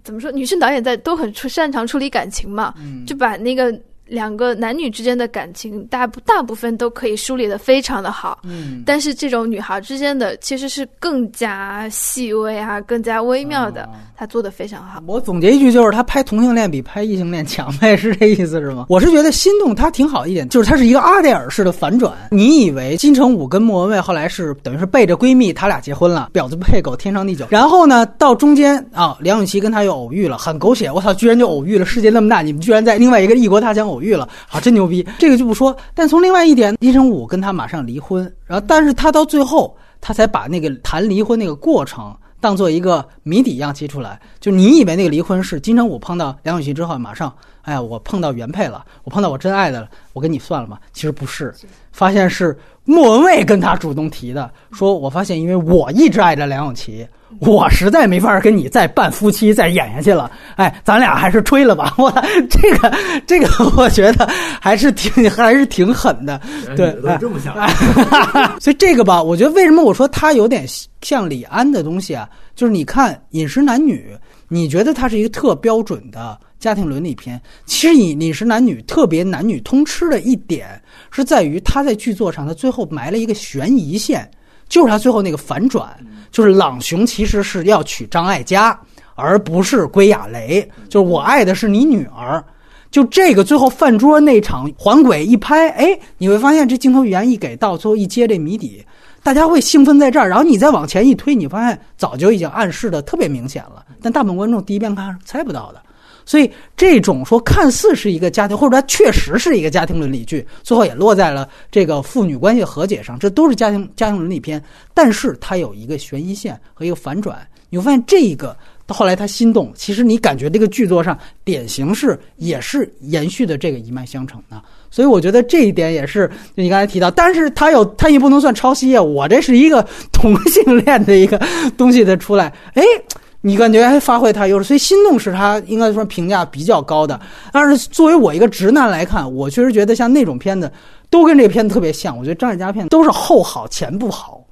S1: 怎么说，女性导演在都很出擅长处理感情嘛，就把那个。两个男女之间的感情，大部大部分都可以梳理的非常的好，
S3: 嗯，
S1: 但是这种女孩之间的其实是更加细微啊，更加微妙的，他做的非常好。
S3: 我总结一句就是，他拍同性恋比拍异性恋强呗，是这意思是吗？我是觉得心动它挺好一点，就是它是一个阿黛尔式的反转。你以为金城武跟莫文蔚后来是等于是背着闺蜜，他俩结婚了，婊子配狗，天长地久。然后呢，到中间啊，梁咏琪跟他又偶遇了，很狗血，我操，居然就偶遇了，世界那么大，你们居然在另外一个异国他乡偶。偶遇了，好，真牛逼！这个就不说。但从另外一点，金城武跟他马上离婚，然后，但是他到最后，他才把那个谈离婚那个过程当做一个谜底一样揭出来。就你以为那个离婚是金城武碰到梁咏琪之后，马上，哎呀，我碰到原配了，我碰到我真爱的了，我跟你算了吧？其实不是，发现是莫文蔚跟他主动提的，说我发现，因为我一直爱着梁咏琪。我实在没法跟你再扮夫妻再演下去了，哎，咱俩还是吹了吧。我这个这个，我觉得还是挺还是挺狠的。对，
S2: 这么想。
S3: 所以这个吧，我觉得为什么我说他有点像李安的东西啊？就是你看《饮食男女》，你觉得它是一个特标准的家庭伦理片。其实《饮饮食男女》特别男女通吃的一点是在于他在剧作上，他最后埋了一个悬疑线。就是他最后那个反转，就是朗雄其实是要娶张艾嘉，而不是归亚蕾。就是我爱的是你女儿。就这个最后饭桌那场环轨一拍，哎，你会发现这镜头语言一给到，最后一揭这谜底，大家会兴奋在这儿。然后你再往前一推，你发现早就已经暗示的特别明显了，但大部分观众第一遍看是猜不到的。所以这种说看似是一个家庭，或者它确实是一个家庭伦理剧，最后也落在了这个父女关系和解上，这都是家庭家庭伦理片。但是它有一个悬疑线和一个反转，你会发现这个到后来他心动，其实你感觉这个剧作上典型是也是延续的这个一脉相承的，所以我觉得这一点也是就你刚才提到，但是他有他也不能算抄袭啊，我这是一个同性恋的一个东西的出来，哎。你感觉还发挥他优势，所以《心动》是他应该说评价比较高的。但是作为我一个直男来看，我确实觉得像那种片子，都跟这片子特别像。我觉得张艾嘉片都是后好前不好。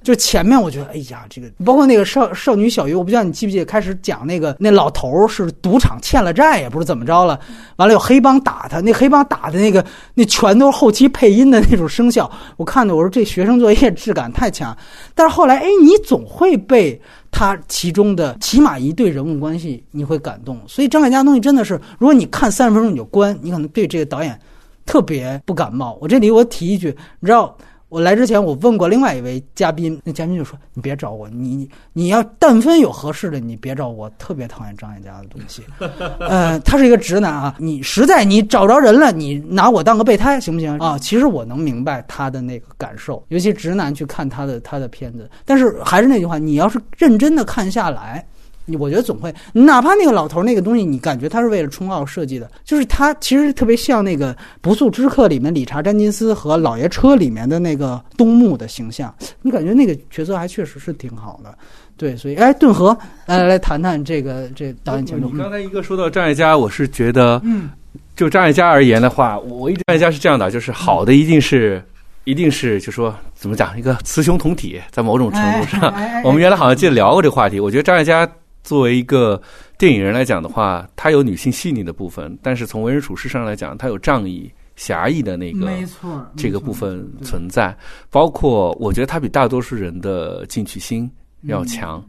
S3: 就前面我觉得，哎呀，这个包括那个少少女小鱼，我不知道你记不记得，开始讲那个那老头是赌场欠了债，也不知怎么着了，完了有黑帮打他，那黑帮打的那个那全都是后期配音的那种声效，我看的我说这学生作业质感太强。但是后来，哎，你总会被他其中的起码一对人物关系你会感动。所以张艾嘉东西真的是，如果你看三十分钟你就关，你可能对这个导演特别不感冒。我这里我提一句，你知道。我来之前，我问过另外一位嘉宾，那嘉宾就说：“你别找我，你你要但凡有合适的，你别找我。特别讨厌张艾嘉的东西。呃，他是一个直男啊，你实在你找着人了，你拿我当个备胎行不行啊？其实我能明白他的那个感受，尤其直男去看他的他的片子。但是还是那句话，你要是认真的看下来。”你我觉得总会，哪怕那个老头那个东西，你感觉他是为了冲奥设计的，就是他其实特别像那个《不速之客》里面理查·詹金斯和《老爷车》里面的那个东木的形象，你感觉那个角色还确实是挺好的。对，所以哎，顿河来来来谈谈这个这导演前途。
S2: 刚才一个说到张艾嘉，我是觉得，嗯，就张艾嘉而言的话，我一直张艾嘉是这样的，就是好的一定是一定是就说怎么讲一个雌雄同体，在某种程度上，我们原来好像记得聊过这个话题，我觉得张艾嘉。作为一个电影人来讲的话，他有女性细腻的部分，但是从为人处事上来讲，他有仗义侠义的那个，
S3: 没错，
S2: 这个部分存在。包括我觉得他比大多数人的进取心要强。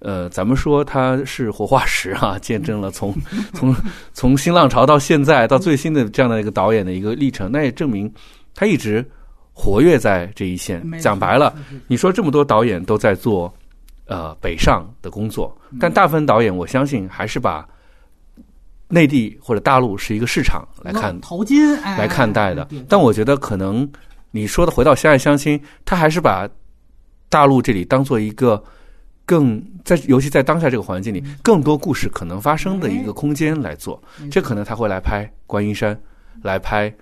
S2: 呃，咱们说他是活化石啊，见证了从 从从新浪潮到现在到最新的这样的一个导演的一个历程，那也证明他一直活跃在这一线。讲白了，你说这么多导演都在做。呃，北上的工作，但大部分导演，我相信还是把内地或者大陆是一个市场来看，
S3: 淘金
S2: 来看待的。但我觉得可能你说的回到相爱相亲，他还是把大陆这里当做一个更在，尤其在当下这个环境里，更多故事可能发生的一个空间来做。这可能他会来拍观音山，来拍。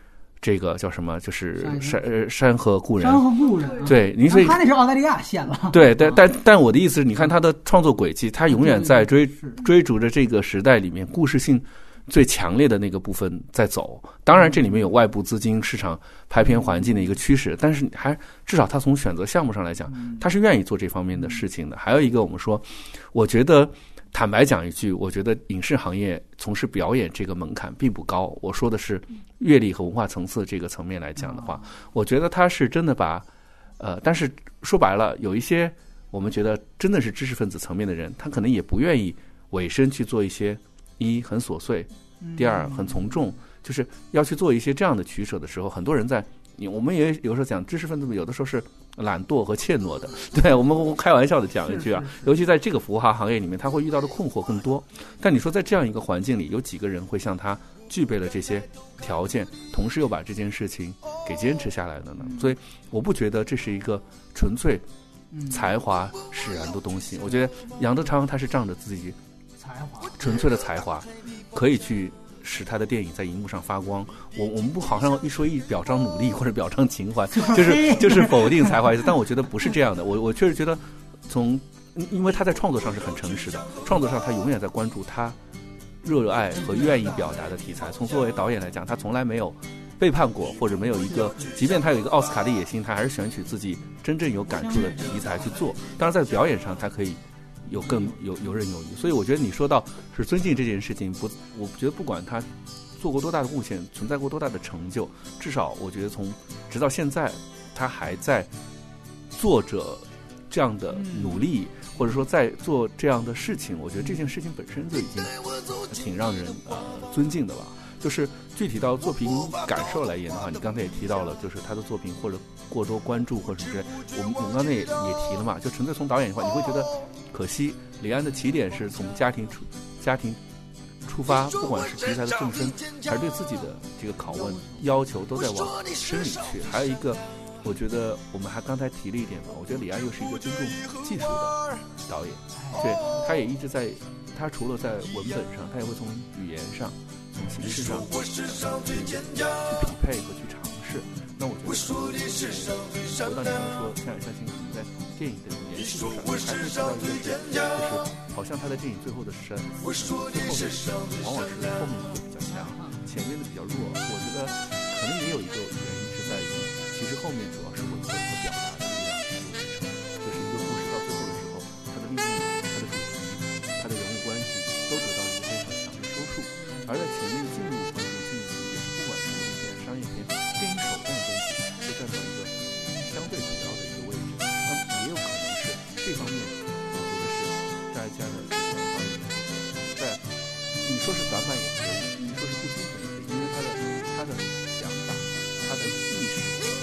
S2: 这个叫什么？就是山呃山河故人。
S3: 山河故人。
S2: 对，您所以
S3: 他那是澳大利亚线了。
S2: 对，但但但我的意思是，你看他的创作轨迹，他永远在追追逐着这个时代里面故事性最强烈的那个部分在走。当然，这里面有外部资金、市场、拍片环境的一个趋势，但是还至少他从选择项目上来讲，他是愿意做这方面的事情的。还有一个，我们说，我觉得。坦白讲一句，我觉得影视行业从事表演这个门槛并不高。我说的是阅历和文化层次这个层面来讲的话，我觉得他是真的把，呃，但是说白了，有一些我们觉得真的是知识分子层面的人，他可能也不愿意委身去做一些一很琐碎，第二很从众，就是要去做一些这样的取舍的时候，很多人在。我们也有时候讲知识分子有的时候是懒惰和怯懦的，对我们开玩笑的讲一句啊，尤其在这个服务行行业里面，他会遇到的困惑更多。但你说在这样一个环境里，有几个人会像他具备了这些条件，同时又把这件事情给坚持下来的呢？所以我不觉得这是一个纯粹才华使然的东西。我觉得杨德昌他是仗着自己
S3: 才华，
S2: 纯粹的才华，可以去。使他的电影在荧幕上发光。我我们不好像一说一表彰努力或者表彰情怀，就是就是否定才华意思。但我觉得不是这样的。我我确实觉得，从因为他在创作上是很诚实的，创作上他永远在关注他热爱和愿意表达的题材。从作为导演来讲，他从来没有背叛过，或者没有一个，即便他有一个奥斯卡的野心，他还是选取自己真正有感触的题材去做。当然，在表演上，他可以。有更有游刃有余，所以我觉得你说到是尊敬这件事情，不，我觉得不管他做过多大的贡献，存在过多大的成就，至少我觉得从直到现在，他还在做着这样的努力，或者说在做这样的事情，我觉得这件事情本身就已经挺让人呃尊敬的了。就是具体到作品感受来言的话，你刚才也提到了，就是他的作品或者过多关注或者什么之类，我们我们刚才也也提了嘛，就纯粹从导演的话，你会觉得可惜李安的起点是从家庭出家庭出发，不管是题材的纵深，还是对自己的这个拷问要求，都在往深里去。还有一个，我觉得我们还刚才提了一点嘛，我觉得李安又是一个尊重技术的导演。对，他也一直在，他除了在文本上，他也会从语言上、从形式上去匹配和去尝试。那我觉得，回到你刚才说，像像星星在电影的语言技术上，还是知道一个点，就是好像他的电影最后的山，最后的往往是后面会比较强，前面的比较弱。我觉得可能也有一个原因是在于，其实后面主要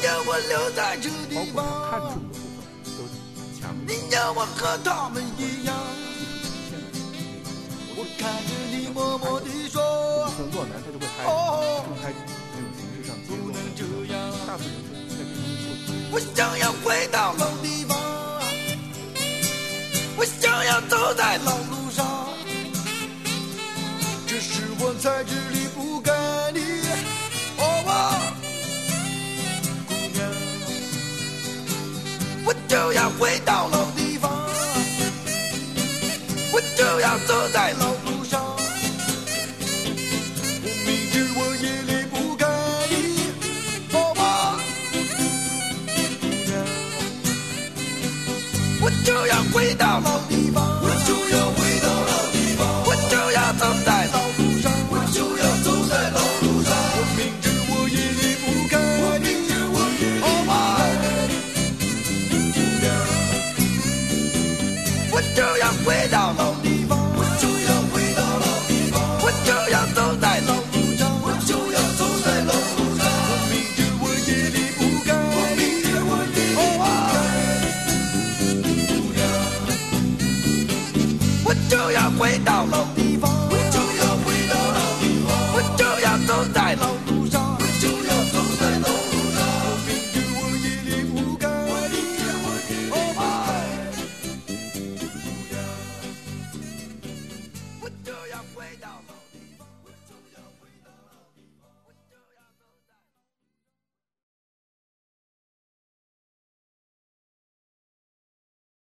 S2: 识，包括他看重的部分，都强。你让我和他们一样。我看着你默默地说，从诺南他就会拍，就拍这种形式上，不能这样，大部分人在这方面做。我想要回到老地方，我想要走在老路上，这是我在这里不该的，我就要回到老地方。我就要走在老路上，我明知我也离不开你，好吗？我就要回到老地方，回